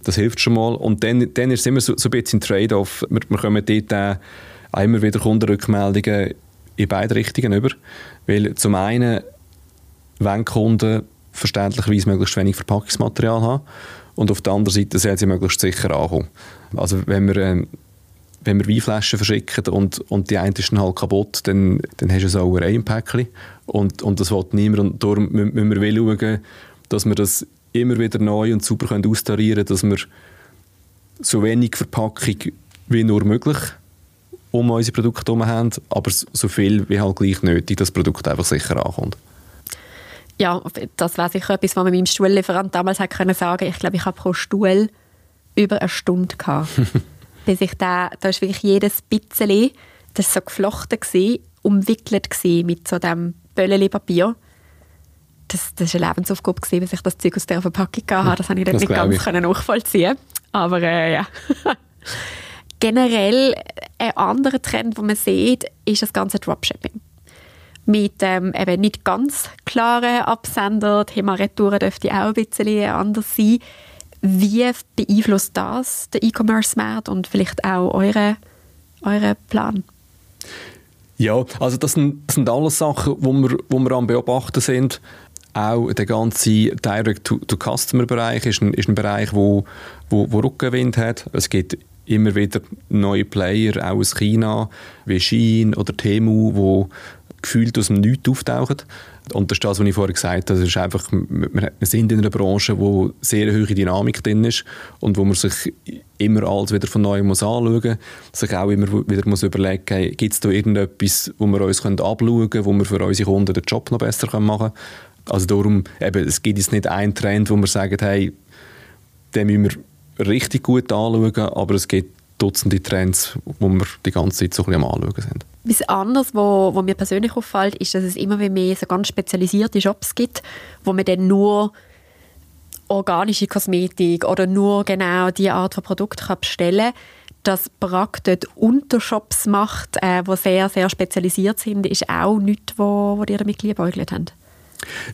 Das hilft schon mal. Und dann, dann ist es immer so, so ein bisschen ein Trade-off. Wir, wir kommen dort auch immer wieder Kundenrückmeldungen, in beide Richtungen über. Weil zum einen wollen Kunden verständlicherweise möglichst wenig Verpackungsmaterial haben und auf der anderen Seite sollen sie möglichst sicher ankommen. Also wenn wir, äh, wenn wir Weinflaschen verschicken und, und die eine ist dann halt kaputt, dann, dann hast du eine Sauerei im Päckchen und, und das will niemand und darum müssen wir schauen, dass wir das immer wieder neu und super können austarieren können, dass wir so wenig Verpackung wie nur möglich um unsere Produkte herum haben, aber so viel wie halt gleich nötig, dass das Produkt einfach sicher ankommt. Ja, das wäre sicher etwas, was man meinem Stuhllieferant damals hätte können sagen. Ich glaube, ich habe pro Stuhl über eine Stunde gehabt. bis ich da, da ist wirklich jedes bisschen, das so geflochten gewesen, umwickelt gewesen mit so dem Bölleli-Papier. Das, das war eine Lebensaufgabe, gewesen, bis ich das Zeug aus der Verpackung hatte. Das habe ich das nicht ganz ich. nachvollziehen Aber äh, ja. Generell ein anderer Trend, den man sieht, ist das ganze Dropshipping. Mit ähm, eben nicht ganz klaren Absender, Thema Retouren dürfte auch ein bisschen anders sein. Wie beeinflusst das den E-Commerce-Markt und vielleicht auch euren eure Plan? Ja, also das sind, das sind alles Sachen, wo wir, wo wir am Beobachten sind. Auch der ganze Direct-to-Customer-Bereich ist ein, ist ein Bereich, wo, wo, wo Rückenwind hat. Es gibt immer wieder neue Player, auch aus China, wie Shein oder Temu, wo gefühlt aus dem Nichts auftauchen. Und das ist das, was ich vorher gesagt habe. Ist einfach, wir sind in einer Branche, wo sehr hohe Dynamik drin ist und wo man sich immer alles wieder von neuem muss anschauen muss, sich auch immer wieder muss überlegen muss, gibt es da irgendetwas, wo wir uns abschauen können, wo wir für unsere Kunden den Job noch besser machen können. Also darum, eben, es gibt jetzt nicht einen Trend, wo wir sagen, hey, den müssen wir richtig gut anschauen, aber es gibt Dutzende Trends, wo wir die ganze Zeit so ein bisschen am Anschauen sind. Etwas anderes, wo, wo mir persönlich auffällt, ist, dass es immer mehr so ganz spezialisierte Shops gibt, wo man dann nur organische Kosmetik oder nur genau die Art von Produkt kann bestellen dass Brack dort Untershops macht, äh, sehr, sehr spezialisiert sind, ist auch nichts, wo, wo damit liebäugelt habt?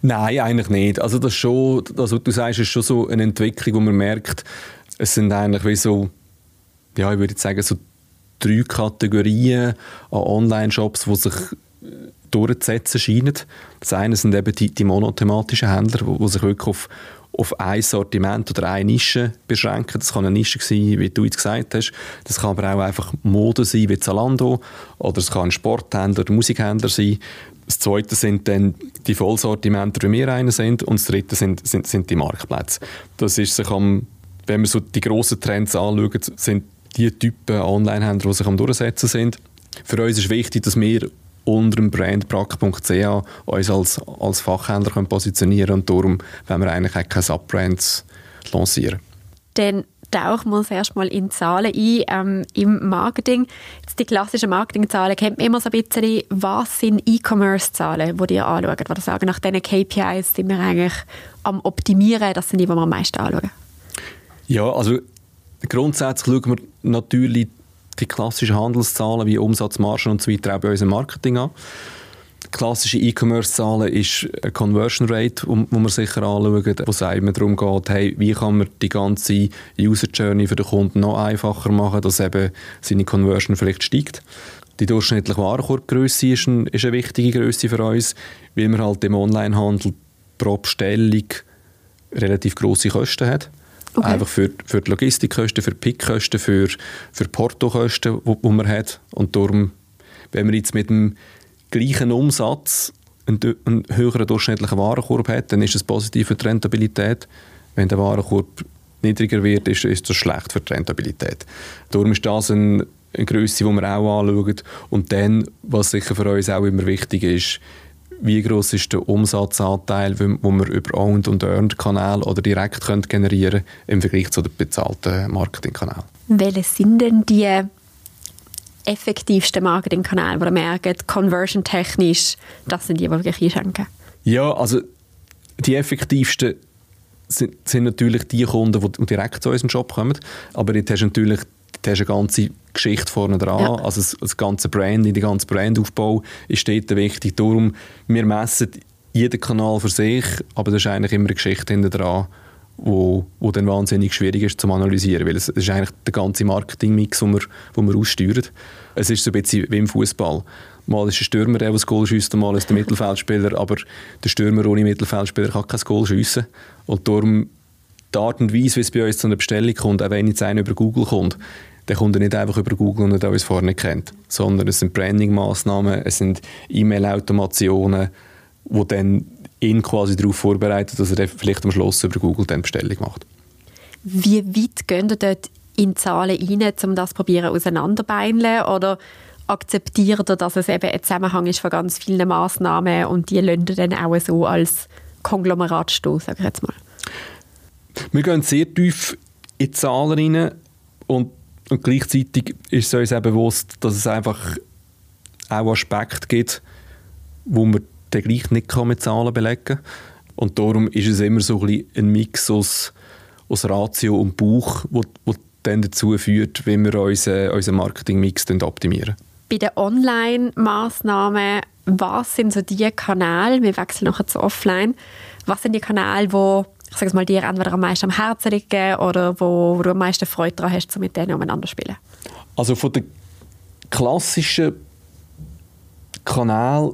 Nein, eigentlich nicht. Also das schon, also du sagst, ist schon so eine Entwicklung, wo man merkt, es sind eigentlich wie so, ja, ich würde sagen, so drei Kategorien an Online-Shops, die sich äh, durchzusetzen scheinen. Das eine sind eben die, die monothematischen Händler, die sich wirklich auf, auf ein Sortiment oder eine Nische beschränken. Das kann eine Nische sein, wie du jetzt gesagt hast. Das kann aber auch einfach Mode sein, wie Zalando. Oder es kann ein Sporthändler oder Musikhändler sein. Das zweite sind dann die Vollsortimenter, wie wir einer sind. Und das dritte sind, sind, sind die Marktplätze. Das ist sich am, wenn man so die grossen Trends anschaut, sind die Typen Online-Händler, die sich am Durchsetzen sind. Für uns ist wichtig, dass wir unter dem Brand brack.ch uns als, als Fachhändler können positionieren und darum wenn wir eigentlich auch keine Subbrands lancieren. Dann tauchen wir uns erstmal in Zahlen ein ähm, im Marketing. Jetzt die klassischen Marketingzahlen kennt man immer so ein bisschen. Was sind E-Commerce-Zahlen, die ihr anschaut? Oder sagen, nach diesen KPIs sind wir eigentlich am Optimieren, das sind die, die wir am meisten anschauen? Ja, also Grundsätzlich schauen wir natürlich die klassischen Handelszahlen wie Umsatzmargen und so weiter auch bei unserem Marketing an. Klassische E-Commerce-Zahlen ist eine Conversion Rate, wo, wo wir sicher anschauen, wo es eben darum geht, hey, wie kann man die ganze User Journey für den Kunden noch einfacher machen, dass eben seine Conversion vielleicht steigt. Die durchschnittliche Warenkorbgröße ist, ein, ist eine wichtige Größe für uns, weil man halt im Onlinehandel pro Bestellung relativ große Kosten hat. Okay. Einfach für, für die Logistikkosten, für die Pickkosten, für, für Portokosten, die man hat. Und darum, wenn man jetzt mit dem gleichen Umsatz einen, einen höheren durchschnittlichen Warenkorb hat, dann ist das positiv für die Rentabilität. Wenn der Warenkorb niedriger wird, ist, ist das schlecht für die Rentabilität. Darum ist das ein, eine Größe, die wir auch anschauen. Und dann, was sicher für uns auch immer wichtig ist, wie groß ist der Umsatzanteil, den wir über Owned und Earned Kanal oder direkt können generieren im Vergleich zu den bezahlten Marketingkanälen. Welche sind denn die effektivsten Marketingkanäle, wo ihr merkt, conversion-technisch, das sind die, die wirklich einschenken? Ja, also die effektivsten sind, sind natürlich die Kunden, die direkt zu unserem Job kommen, aber jetzt hast du natürlich da hast eine ganze Geschichte vorne dran. Ja. Also das, das, ganze Branding, der ganze Brandaufbau ist dort wichtig. Darum, wir messen jeden Kanal für sich, aber da ist eigentlich immer eine Geschichte hinter dran, wo, wo dann wahnsinnig schwierig ist zu analysieren, weil es, es ist eigentlich der ganze Marketingmix, den wir, wir aussteuern. Es ist so ein bisschen wie im Fußball. Mal ist der Stürmer der, der das Goal schießt, mal ist der Mittelfeldspieler, aber der Stürmer ohne Mittelfeldspieler kann kein Goal schiessen. Und darum die Art und Weise, wie es bei uns zu einer Bestellung kommt, auch wenn jetzt einer über Google kommt, der kommt nicht einfach über Google und nicht uns vorne kennt, sondern es sind Branding-Massnahmen, es sind E-Mail-Automationen, die dann ihn quasi darauf vorbereiten, dass er vielleicht am Schluss über Google dann Bestellung macht. Wie weit gehen ihr dort in Zahlen rein, um das probieren auseinanderbeineln oder akzeptiert ihr, dass es eben ein Zusammenhang ist von ganz vielen Massnahmen und die lassen dann auch so als Konglomerat stehen, sage ich jetzt mal? Wir gehen sehr tief in die Zahlen rein und, und gleichzeitig ist es uns auch bewusst, dass es einfach auch Aspekte gibt, wo man dann gleich nicht mit Zahlen belegen kann. Und darum ist es immer so ein, ein Mix aus, aus Ratio und Bauch, wo, wo dann dazu führt, wie wir unseren, unseren Marketingmix optimieren. Bei den Online-Massnahmen, was sind so die Kanäle, wir wechseln nachher zu Offline, was sind die Kanäle, wo ich sage mal, dir entweder am meisten am Herzen liegen oder wo, wo du am meisten Freude daran hast, so mit denen umeinander zu spielen? Also von den klassischen Kanälen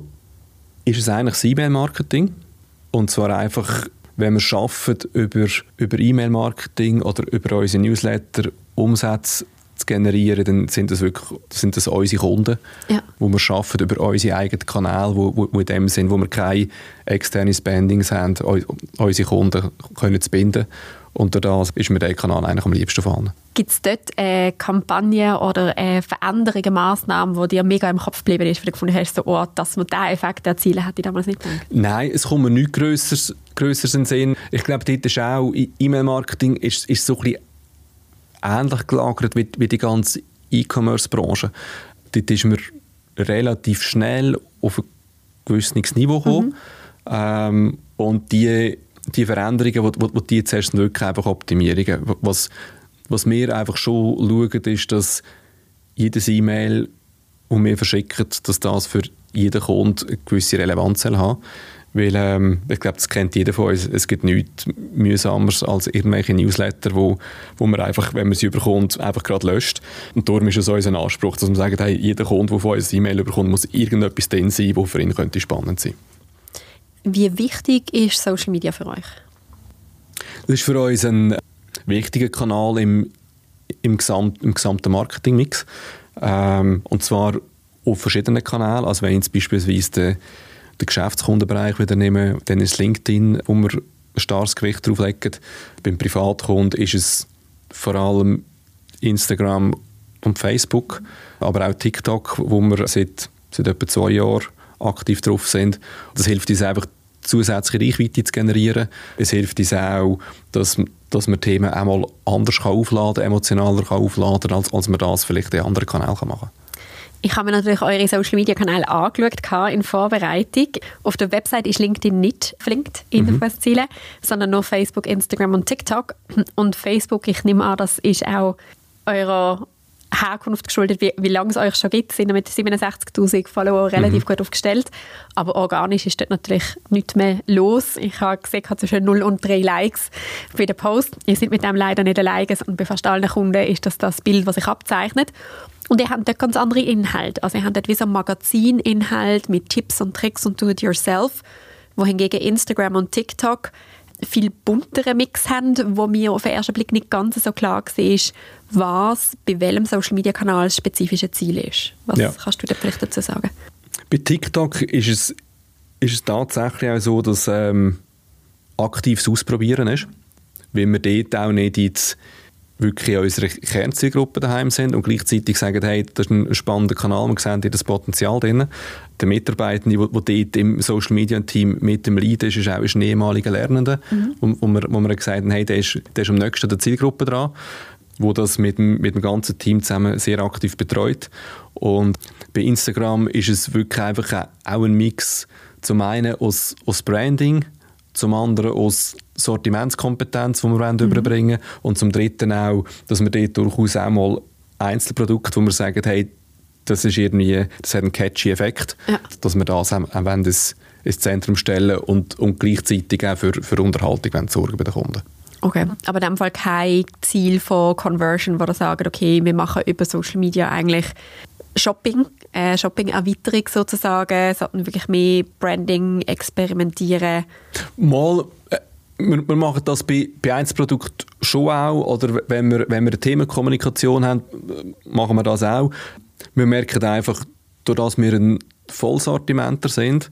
ist es eigentlich das E-Mail-Marketing. Und zwar einfach, wenn wir schaffen über, über E-Mail-Marketing oder über unsere Newsletter Umsätze zu generieren, dann sind das wirklich sind das unsere Kunden, ja. wo wir schaffen über unsere eigenen Kanäle, wo, wo, wo in dem Sinn, wo wir keine externen Spendings haben, unsere Kunden können zu binden. Und dadurch ist mir der Kanal eigentlich am liebsten vorhanden. Gibt es dort eine Kampagne oder eine Veränderungen, Massnahmen, die dir mega im Kopf geblieben ist, weil du gefunden hast, so, oh, dass man diesen Effekt erzielen hätte ich damals nicht gedacht? Nein, es kommt mir nichts Größeres, Größeres in den Sinn. Ich glaube, dort ist auch E-Mail-Marketing ist, ist so ein bisschen ähnlich gelagert wie, wie die ganze E-Commerce-Branche. Dort ist man relativ schnell auf ein gewisses Niveau gekommen. Mhm. Ähm, und die, die Veränderungen, wo, wo die zuerst wirklich einfach Optimierungen. Was, was wir einfach schon schauen, ist, dass jedes E-Mail, das wir verschicken, dass das für jeden Kunden eine gewisse Relevanz haben weil ähm, ich glaube, das kennt jeder von uns. Es gibt nichts mühsameres als irgendwelche Newsletter, wo, wo man einfach, wenn man sie überkommt, einfach gerade löscht. Und darum ist es unser Anspruch, dass man sagt, hey, jeder Kunde, der von uns eine E-Mail überkommt, muss irgendetwas drin sein, was für ihn könnte spannend sein Wie wichtig ist Social Media für euch? Das ist für uns ein wichtiger Kanal im, im, Gesamt, im gesamten Marketingmix. Ähm, und zwar auf verschiedenen Kanälen. Also wenn jetzt beispielsweise der den Geschäftskundenbereich wieder nehmen, dann ist LinkedIn, wo wir ein starkes Gewicht drauf legen. Beim Privatkunden ist es vor allem Instagram und Facebook, aber auch TikTok, wo wir seit, seit etwa zwei Jahren aktiv drauf sind. Das hilft uns einfach, zusätzliche Reichweite zu generieren. Es hilft uns auch, dass, dass man Themen einmal anders aufladen kann, emotionaler aufladen kann, als, als man das vielleicht in anderen Kanälen machen kann. Ich habe mir natürlich eure Social Media Kanäle angeschaut in Vorbereitung. Auf der Website ist LinkedIn nicht verlinkt in mhm. den Fußzielen, sondern nur Facebook, Instagram und TikTok. Und Facebook, ich nehme an, das ist auch eurer Herkunft geschuldet, wie, wie lange es euch schon gibt, sind mit 67'000 Follower relativ mhm. gut aufgestellt. Aber organisch ist dort natürlich nichts mehr los. Ich habe gesehen, ich habe zwischen 0 und 3 Likes bei den Post. Ihr seid mit dem leider nicht alleine und bei fast allen Kunden ist das das Bild, das sich abzeichnet. Und ihr habt dort ganz andere Inhalte. Also ihr habt dort wie so ein Magazininhalt mit Tipps und Tricks und Do-it-yourself, wohingegen Instagram und TikTok viel bunteren Mix haben, wo mir auf den ersten Blick nicht ganz so klar war, was bei welchem Social-Media-Kanal das spezifische Ziel ist. Was ja. kannst du da vielleicht dazu sagen? Bei TikTok ist es, ist es tatsächlich auch so, dass ähm, aktives Ausprobieren ist, weil wir dort auch nicht jetzt wirklich in unserer Kernzielgruppe daheim sind und gleichzeitig sagen, hey, das ist ein spannender Kanal, wir sehen hier das Potenzial drin. Der Mitarbeitende, der dort im Social Media Team mit dem Lead ist, ist auch ein ehemaliger Lernender, mhm. wo, wo, wir, wo wir gesagt haben, hey, der ist, der ist am nächsten der Zielgruppe dran wo das mit dem, mit dem ganzen Team zusammen sehr aktiv betreut. Und bei Instagram ist es wirklich einfach auch ein Mix zum einen aus, aus Branding, zum anderen aus Sortimentskompetenz, die wir mhm. überbringen wollen und zum dritten auch, dass wir dort durchaus auch mal Einzelprodukte, wo wir sagen, hey, das ist irgendwie, das hat einen catchy Effekt, ja. dass wir das auch, auch das ins Zentrum stellen und, und gleichzeitig auch für, für Unterhaltung sorgen bei den Kunden. Okay, aber in dem Fall kein Ziel von Conversion, wo ihr sagt, okay, wir machen über Social Media eigentlich Shopping eine Shopping-Erweiterung sozusagen, sondern wirklich mehr Branding experimentieren? Mal, äh, wir, wir, machen das bei, bei Einzelprodukten schon auch, oder wenn wir, wenn wir eine Themenkommunikation haben, machen wir das auch. Wir merken einfach, dadurch, dass wir ein Vollsortimenter sind,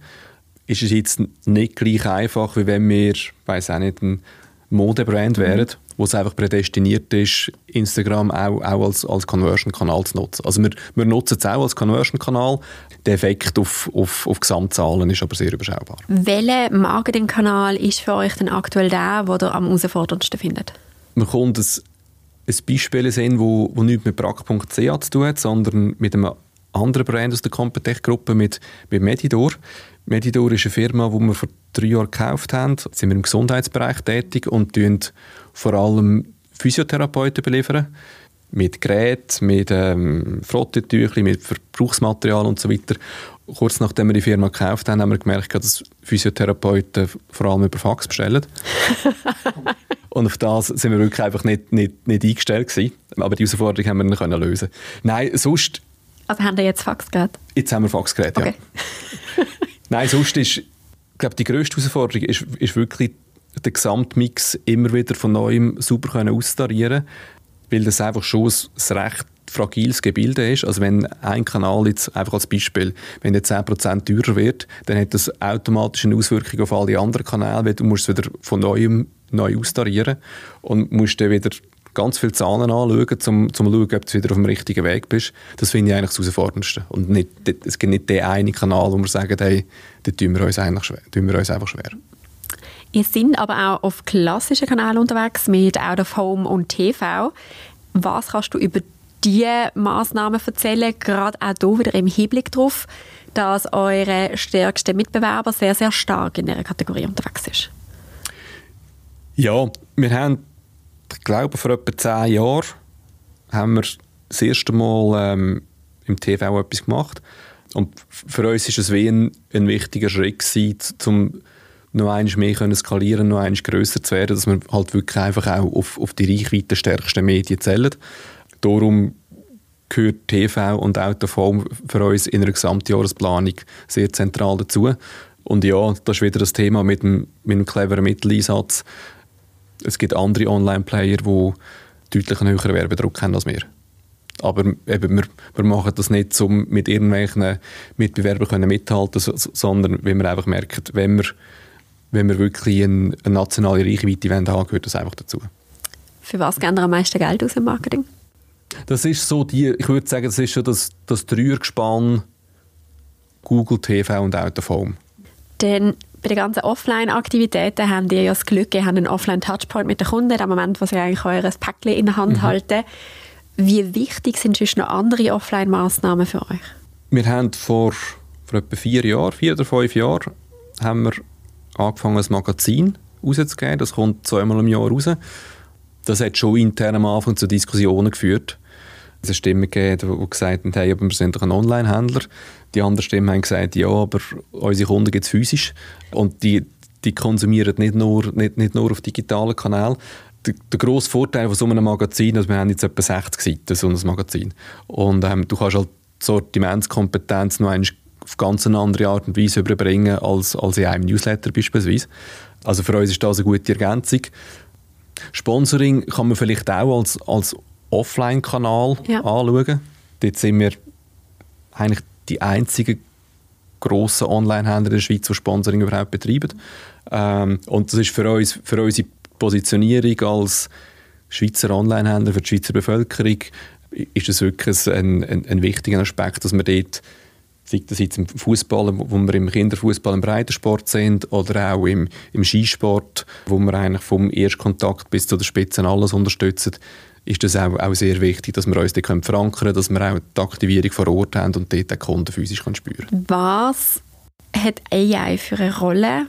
ist es jetzt nicht gleich einfach, wie wenn wir, weiß auch nicht, ein Modebrand wären, mhm. Wo es einfach prädestiniert ist, Instagram auch, auch als, als Conversion-Kanal zu nutzen. Also wir, wir nutzen es auch als Conversion-Kanal. Der Effekt auf, auf, auf Gesamtzahlen ist aber sehr überschaubar. Welcher Marketing-Kanal ist für euch denn aktuell der, den ihr am herausforderndsten findet? Man kommt ein, ein Beispiel sehen, wo, wo nichts mit brack.ch zu tun hat, sondern mit einem anderen Brand aus der Competech-Gruppe, mit, mit Medidor. Medidor ist eine Firma, die wir vor drei Jahren gekauft haben. Jetzt sind wir im Gesundheitsbereich tätig und tun vor allem Physiotherapeuten beliefern. Mit Geräten, mit ähm, Frottetüchern, mit Verbrauchsmaterial und so weiter. Kurz nachdem wir die Firma gekauft haben, haben wir gemerkt, dass Physiotherapeuten vor allem über Fax bestellen. und auf das sind wir wirklich einfach nicht, nicht, nicht eingestellt gewesen. Aber die Herausforderung haben wir dann können lösen. Nein, sonst... Also haben wir jetzt Faxgerät? Jetzt haben wir Faxgerät, okay. ja. Nein, sonst ist, glaube, die grösste Herausforderung ist, ist wirklich den Gesamtmix immer wieder von neuem super können austarieren weil das einfach schon ein recht fragiles Gebilde ist. Also wenn ein Kanal jetzt, einfach als Beispiel, wenn der 10% teurer wird, dann hat das automatisch eine Auswirkung auf alle anderen Kanäle, weil du musst es wieder von neuem neu austarieren und musst dann wieder ganz viele Zahlen anschauen, um zu schauen, ob du wieder auf dem richtigen Weg bist. Das finde ich eigentlich das Herausforderndste. Und nicht, es gibt nicht den einen Kanal, wo wir sagen, hey, da tun wir uns, eigentlich schwer, tun wir uns einfach schwer. Ihr seid aber auch auf klassischen Kanälen unterwegs mit Out of Home und TV. Was kannst du über diese Massnahmen erzählen, gerade auch hier wieder im Hinblick darauf, dass eure stärkste Mitbewerber sehr, sehr stark in dieser Kategorie unterwegs ist? Ja, wir haben ich glaube, vor etwa zehn Jahren haben wir das erste Mal ähm, im TV etwas gemacht. Und für uns war es wie ein, ein wichtiger Schritt um noch einmal mehr können skalieren, noch einmal grösser zu werden, dass wir halt wirklich einfach auch auf, auf die Reichweite stärksten Medien zählen. Darum gehört TV und Autoform für uns in einer Gesamtjahresplanung sehr zentral dazu. Und ja, das ist wieder das Thema mit dem, mit dem cleveren Mitteleinsatz es gibt andere Online-Player, die deutlich einen höheren Werbedruck haben als wir. Aber eben, wir, wir machen das nicht, um mit irgendwelchen Mitbewerbern mithalten sondern wenn wir einfach merken, wenn wir, wenn wir wirklich eine, eine nationale Reichweite haben wollen, gehört das einfach dazu. Für was geben wir am meisten Geld aus im Marketing? Das ist so die, ich würde sagen, das ist schon das, das Dreiergespann Google TV und Out of Home. Dann bei den ganzen Offline-Aktivitäten haben die ja das Glück, ihr habt einen Offline-Touchpoint mit den Kunden, im Moment, wo sie eigentlich euer Päckchen in der Hand mhm. halten. Wie wichtig sind sonst noch andere Offline-Massnahmen für euch? Wir haben vor, vor etwa vier Jahren, vier oder fünf Jahren, haben wir angefangen, ein Magazin rauszugeben. Das kommt zweimal im Jahr raus. Das hat schon intern am Anfang zu Diskussionen geführt. Es hat Stimmen gegeben, die gesagt haben, hey, wir sind doch ein Online-Händler. Die anderen Stimmen haben gesagt, ja, aber unsere Kunden gibt es physisch. Und die, die konsumieren nicht nur, nicht, nicht nur auf digitalen Kanälen. Der, der grosse Vorteil von so einem Magazin, also wir haben jetzt etwa 60 Seiten, so ein Magazin. Und ähm, du kannst halt Sortimentskompetenz noch auf ganz eine andere Art und Weise überbringen als, als in einem Newsletter beispielsweise. Also für uns ist das eine gute Ergänzung. Sponsoring kann man vielleicht auch als, als Offline-Kanal ja. anschauen. Dort sind wir eigentlich die einzigen grossen Online-Händler in der Schweiz, die Sponsoring überhaupt betreiben. Ähm, und das ist für uns, für unsere Positionierung als Schweizer Online-Händler für die Schweizer Bevölkerung ist es wirklich ein, ein, ein wichtiger Aspekt, dass wir dort sei das jetzt im Fußball, wo wir im Kinderfußball im Breitensport sind, oder auch im, im Skisport, wo wir eigentlich vom Erstkontakt bis zu der Spitze alles unterstützen, ist das auch, auch sehr wichtig, dass wir uns dort verankern können, dass wir auch die Aktivierung vor Ort haben und dort den Kunden physisch können spüren Was hat AI für eine Rolle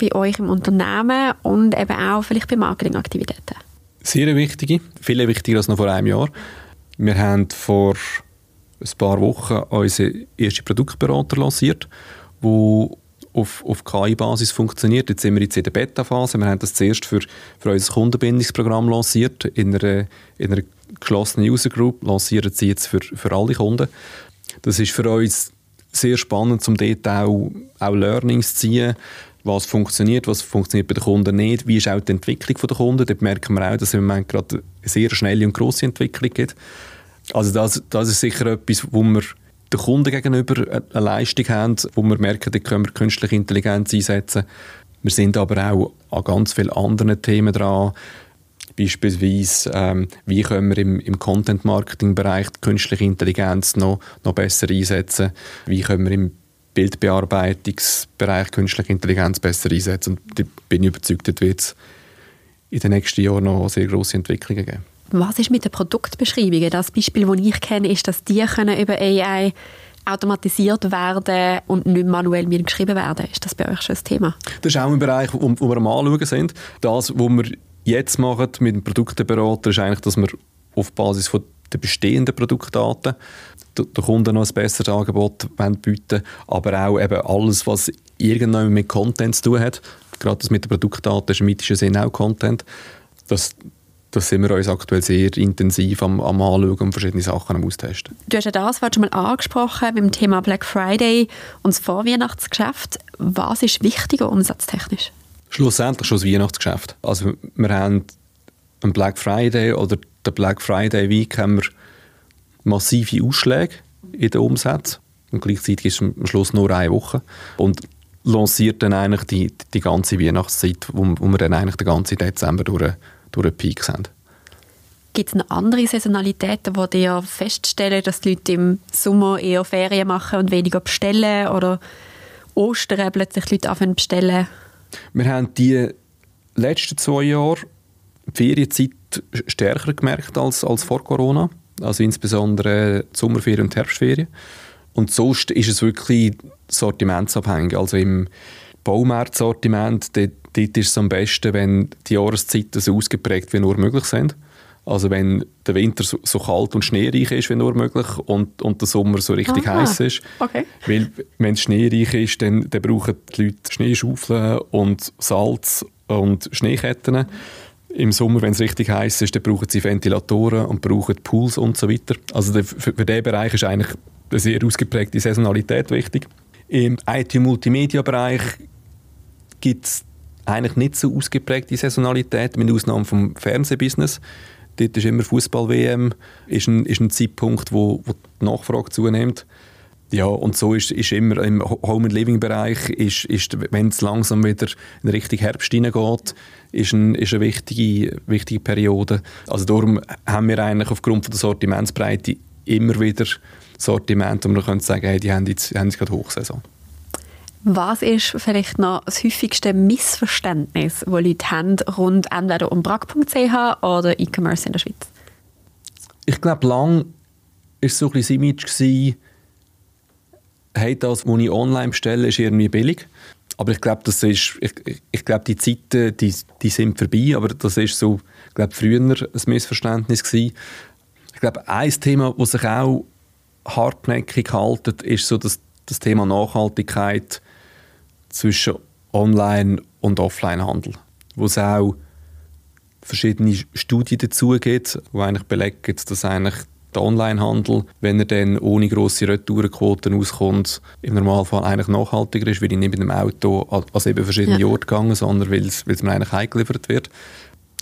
bei euch im Unternehmen und eben auch vielleicht bei Marketingaktivitäten? Sehr wichtige, viel wichtiger als noch vor einem Jahr. Wir haben vor ein paar Wochen unseren ersten Produktberater lanciert, wo auf, auf KI-Basis funktioniert. Jetzt sind wir jetzt in der Beta-Phase. Wir haben das zuerst für, für unser Kundenbindungsprogramm lanciert. In einer, in einer geschlossenen User Group lancieren sie jetzt für, für alle Kunden. Das ist für uns sehr spannend, um dort auch, auch Learnings zu ziehen, was funktioniert, was funktioniert bei den Kunden nicht, wie ist auch die Entwicklung der Kunden. Dort merken wir auch, dass es im Moment gerade eine sehr schnelle und grosse Entwicklung gibt. Also das, das ist sicher etwas, wo wir den Kunden gegenüber eine Leistung haben, wo wir merken, da können wir künstliche Intelligenz einsetzen. Wir sind aber auch an ganz vielen anderen Themen dran. Beispielsweise, ähm, wie können wir im, im Content-Marketing-Bereich künstliche Intelligenz noch, noch besser einsetzen? Wie können wir im Bildbearbeitungsbereich künstliche Intelligenz besser einsetzen? Und ich bin überzeugt, dort wird es in den nächsten Jahren noch sehr grosse Entwicklungen geben. Was ist mit den Produktbeschreibungen? Das Beispiel, das ich kenne, ist, dass die können über AI automatisiert werden und nicht manuell mit geschrieben werden. Ist das bei euch schon ein Thema? Das ist auch ein Bereich, wo, wo wir am Anschauen sind. Das, was wir jetzt machen mit dem Produktenberater, ist eigentlich, dass wir auf Basis von der bestehenden Produktdaten den Kunden noch ein besseres Angebot bieten aber auch eben alles, was irgendwann mit Content zu tun hat, gerade das mit den Produktdaten ist im mythischen Sinn auch Content, das, das sind wir uns aktuell sehr intensiv am, am Anschauen und verschiedene Sachen am Austesten. Du hast ja das schon mal angesprochen mit dem Thema Black Friday und das Vorweihnachtsgeschäft. Was ist wichtiger umsatztechnisch? Schlussendlich schon das Weihnachtsgeschäft. Also wir haben am Black Friday oder der Black Friday Week haben wir massive Ausschläge in den Umsätzen und gleichzeitig ist es am Schluss nur eine Woche und lanciert dann eigentlich die, die ganze Weihnachtszeit, wo, wo wir dann eigentlich den ganzen Dezember durch durch einen Peak sind. Gibt es noch andere Saisonalitäten, wo ihr feststellen, dass die Leute im Sommer eher Ferien machen und weniger bestellen oder Ostern plötzlich Leute anfangen bestellen? Wir haben die letzten zwei Jahre die Ferienzeit stärker gemerkt als, als vor Corona. Also insbesondere die Sommerferien und Herbstferien. Und sonst ist es wirklich sortimentsabhängig. Also im Baumarktsortiment, dort Dort ist es am besten, wenn die Jahreszeiten so ausgeprägt wie nur möglich sind. Also wenn der Winter so, so, kalt und schneereich ist wie nur möglich und, und der Sommer so richtig heiß ist. Okay. Weil wenn es schneereich ist, dann, dann brauchen die Leute Schneeschaufeln und Salz und Schneeketten. Im Sommer, wenn es richtig heiß ist, dann brauchen sie Ventilatoren und brauchen Pools und so weiter. Also der, für, für diesen Bereich ist eigentlich eine sehr ausgeprägte Saisonalität wichtig. Im IT-Multimedia-Bereich gibt es eigentlich nicht so ausgeprägte Saisonalität, mit Ausnahme vom Fernsehbusiness. Dort ist immer Fußball-WM, ist ein, ist ein Zeitpunkt, wo, wo die Nachfrage zunimmt. Ja, und so ist, ist immer im Home and Living Bereich, ist, ist, wenn es langsam wieder in Richtung Herbst hineingeht, ist, ein, ist eine wichtige, wichtige Periode. Also darum haben wir eigentlich aufgrund von der Sortimentsbreite immer wieder Sortiment, wo man kann sagen, hey, die haben jetzt, haben jetzt gerade Hochsaison. Was ist vielleicht noch das häufigste Missverständnis, das Leute haben rund entweder um brack.ch oder E-Commerce in der Schweiz? Ich glaube, lang war so ein bisschen das Image, hey, das, was ich online bestelle, ist irgendwie billig. Aber ich glaube, das ist, ich, ich glaube, die Zeiten, die, die sind vorbei, aber das ist so, ich glaube, früher ein Missverständnis gewesen. Ich glaube, ein Thema, das sich auch hartnäckig haltet, ist so das, das Thema Nachhaltigkeit zwischen Online- und Offline-Handel, wo es auch verschiedene Studien dazu gibt, die eigentlich belegen, dass eigentlich der Online-Handel, wenn er dann ohne grosse Retourenquoten auskommt, im Normalfall eigentlich nachhaltiger ist, weil ich nicht mit dem Auto an eben verschiedene ja. Orte gegangen, sondern weil es, weil es mir eigentlich heimgeliefert wird.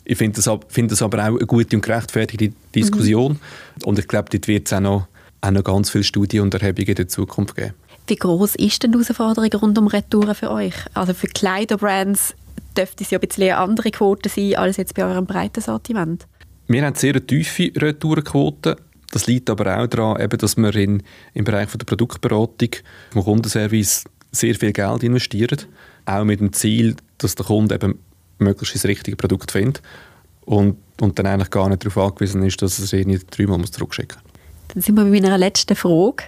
Ich finde das, find das aber auch eine gute und gerechtfertigte Diskussion. Mhm. Und ich glaube, dort wird es auch noch, auch noch ganz viele Studien und Erhebungen in der Zukunft geben. Wie groß ist denn die Herausforderung rund um Retouren für euch? Also für Kleiderbrands dürfte es ja ein bisschen eine andere Quote sein als jetzt bei eurem breiten Sortiment. Wir haben sehr tiefe Retourenquoten. Das liegt aber auch daran, eben, dass wir in, im Bereich von der Produktberatung, im Kundenservice sehr viel Geld investieren. Auch mit dem Ziel, dass der Kunde eben möglichst das richtige Produkt findet und, und dann eigentlich gar nicht darauf angewiesen ist, dass er es irgendwie dreimal zurückschicken muss. Dann sind wir bei meiner letzten Frage.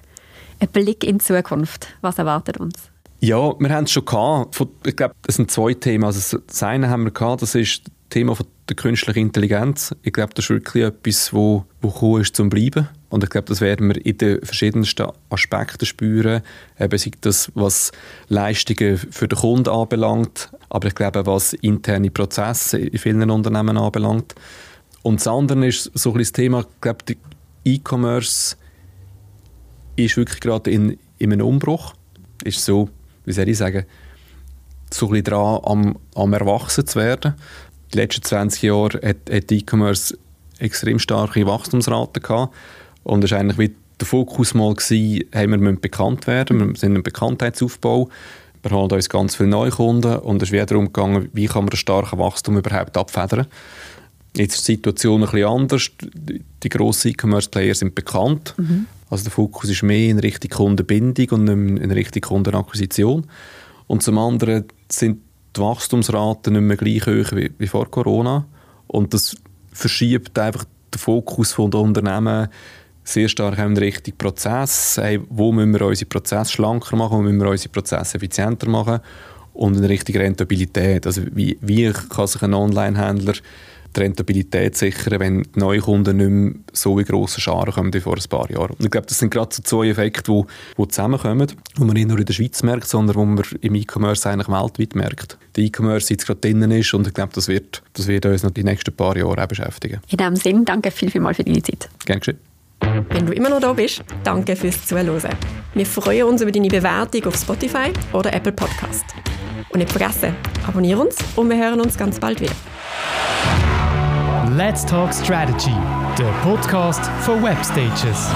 Ein Blick in die Zukunft. Was erwartet uns? Ja, wir haben es schon gehabt. Ich glaube, das sind zwei Themen. Also das eine haben wir gehabt, das ist das Thema der künstlichen Intelligenz. Ich glaube, das ist wirklich etwas, wo, wo gekommen ist zum Bleiben. Und ich glaube, das werden wir in den verschiedensten Aspekten spüren. Eben sei das, was Leistungen für den Kunden anbelangt, aber ich glaube, was interne Prozesse in vielen Unternehmen anbelangt. Und das andere ist so ein das Thema, ich glaube, E-Commerce ist wirklich gerade in, in einem Umbruch. Ist so, wie soll ich sagen, so ein bisschen dran, am, am Erwachsen zu werden. Die letzten 20 Jahre hat, hat E-Commerce extrem starke Wachstumsraten gehabt. Und es war eigentlich wie der Fokus mal, gewesen, hey, wir müssen bekannt werden, wir sind ein Bekanntheitsaufbau. Wir haben uns ganz viele Neukunden und es ist wieder darum gegangen, wie kann man das starke Wachstum überhaupt abfedern. Jetzt ist die Situation ein bisschen anders. Die grossen E-Commerce-Player sind bekannt. Mhm. Also der Fokus ist mehr in Richtung Kundenbindung und in Richtung Kundenakquisition. Und zum anderen sind die Wachstumsraten nicht mehr gleich hoch wie, wie vor Corona. Und das verschiebt einfach den Fokus den Unternehmen sehr stark in Richtung Prozess. Hey, wo müssen wir unsere Prozesse schlanker machen, wo müssen wir unsere Prozesse effizienter machen und in Richtung Rentabilität. Also wie, wie kann sich ein Online-Händler die Rentabilität sichern, wenn die Neukunden nicht mehr so in grossen Scharen kommen wie vor ein paar Jahren. Und ich glaube, das sind gerade so zwei Effekte, die, die zusammenkommen, die man nicht nur in der Schweiz merkt, sondern die man im E-Commerce eigentlich weltweit merkt. Der E-Commerce jetzt gerade drinnen ist und ich glaube, das wird, das wird uns noch die nächsten paar Jahre auch beschäftigen. In diesem Sinne, danke viel, viel mal für deine Zeit. Gerne geschehen. Wenn du immer noch da bist, danke fürs Zuhören. Wir freuen uns über deine Bewertung auf Spotify oder Apple Podcast. Und nicht vergessen, abonniere uns und wir hören uns ganz bald wieder. Let's Talk Strategy, der Podcast für Webstages.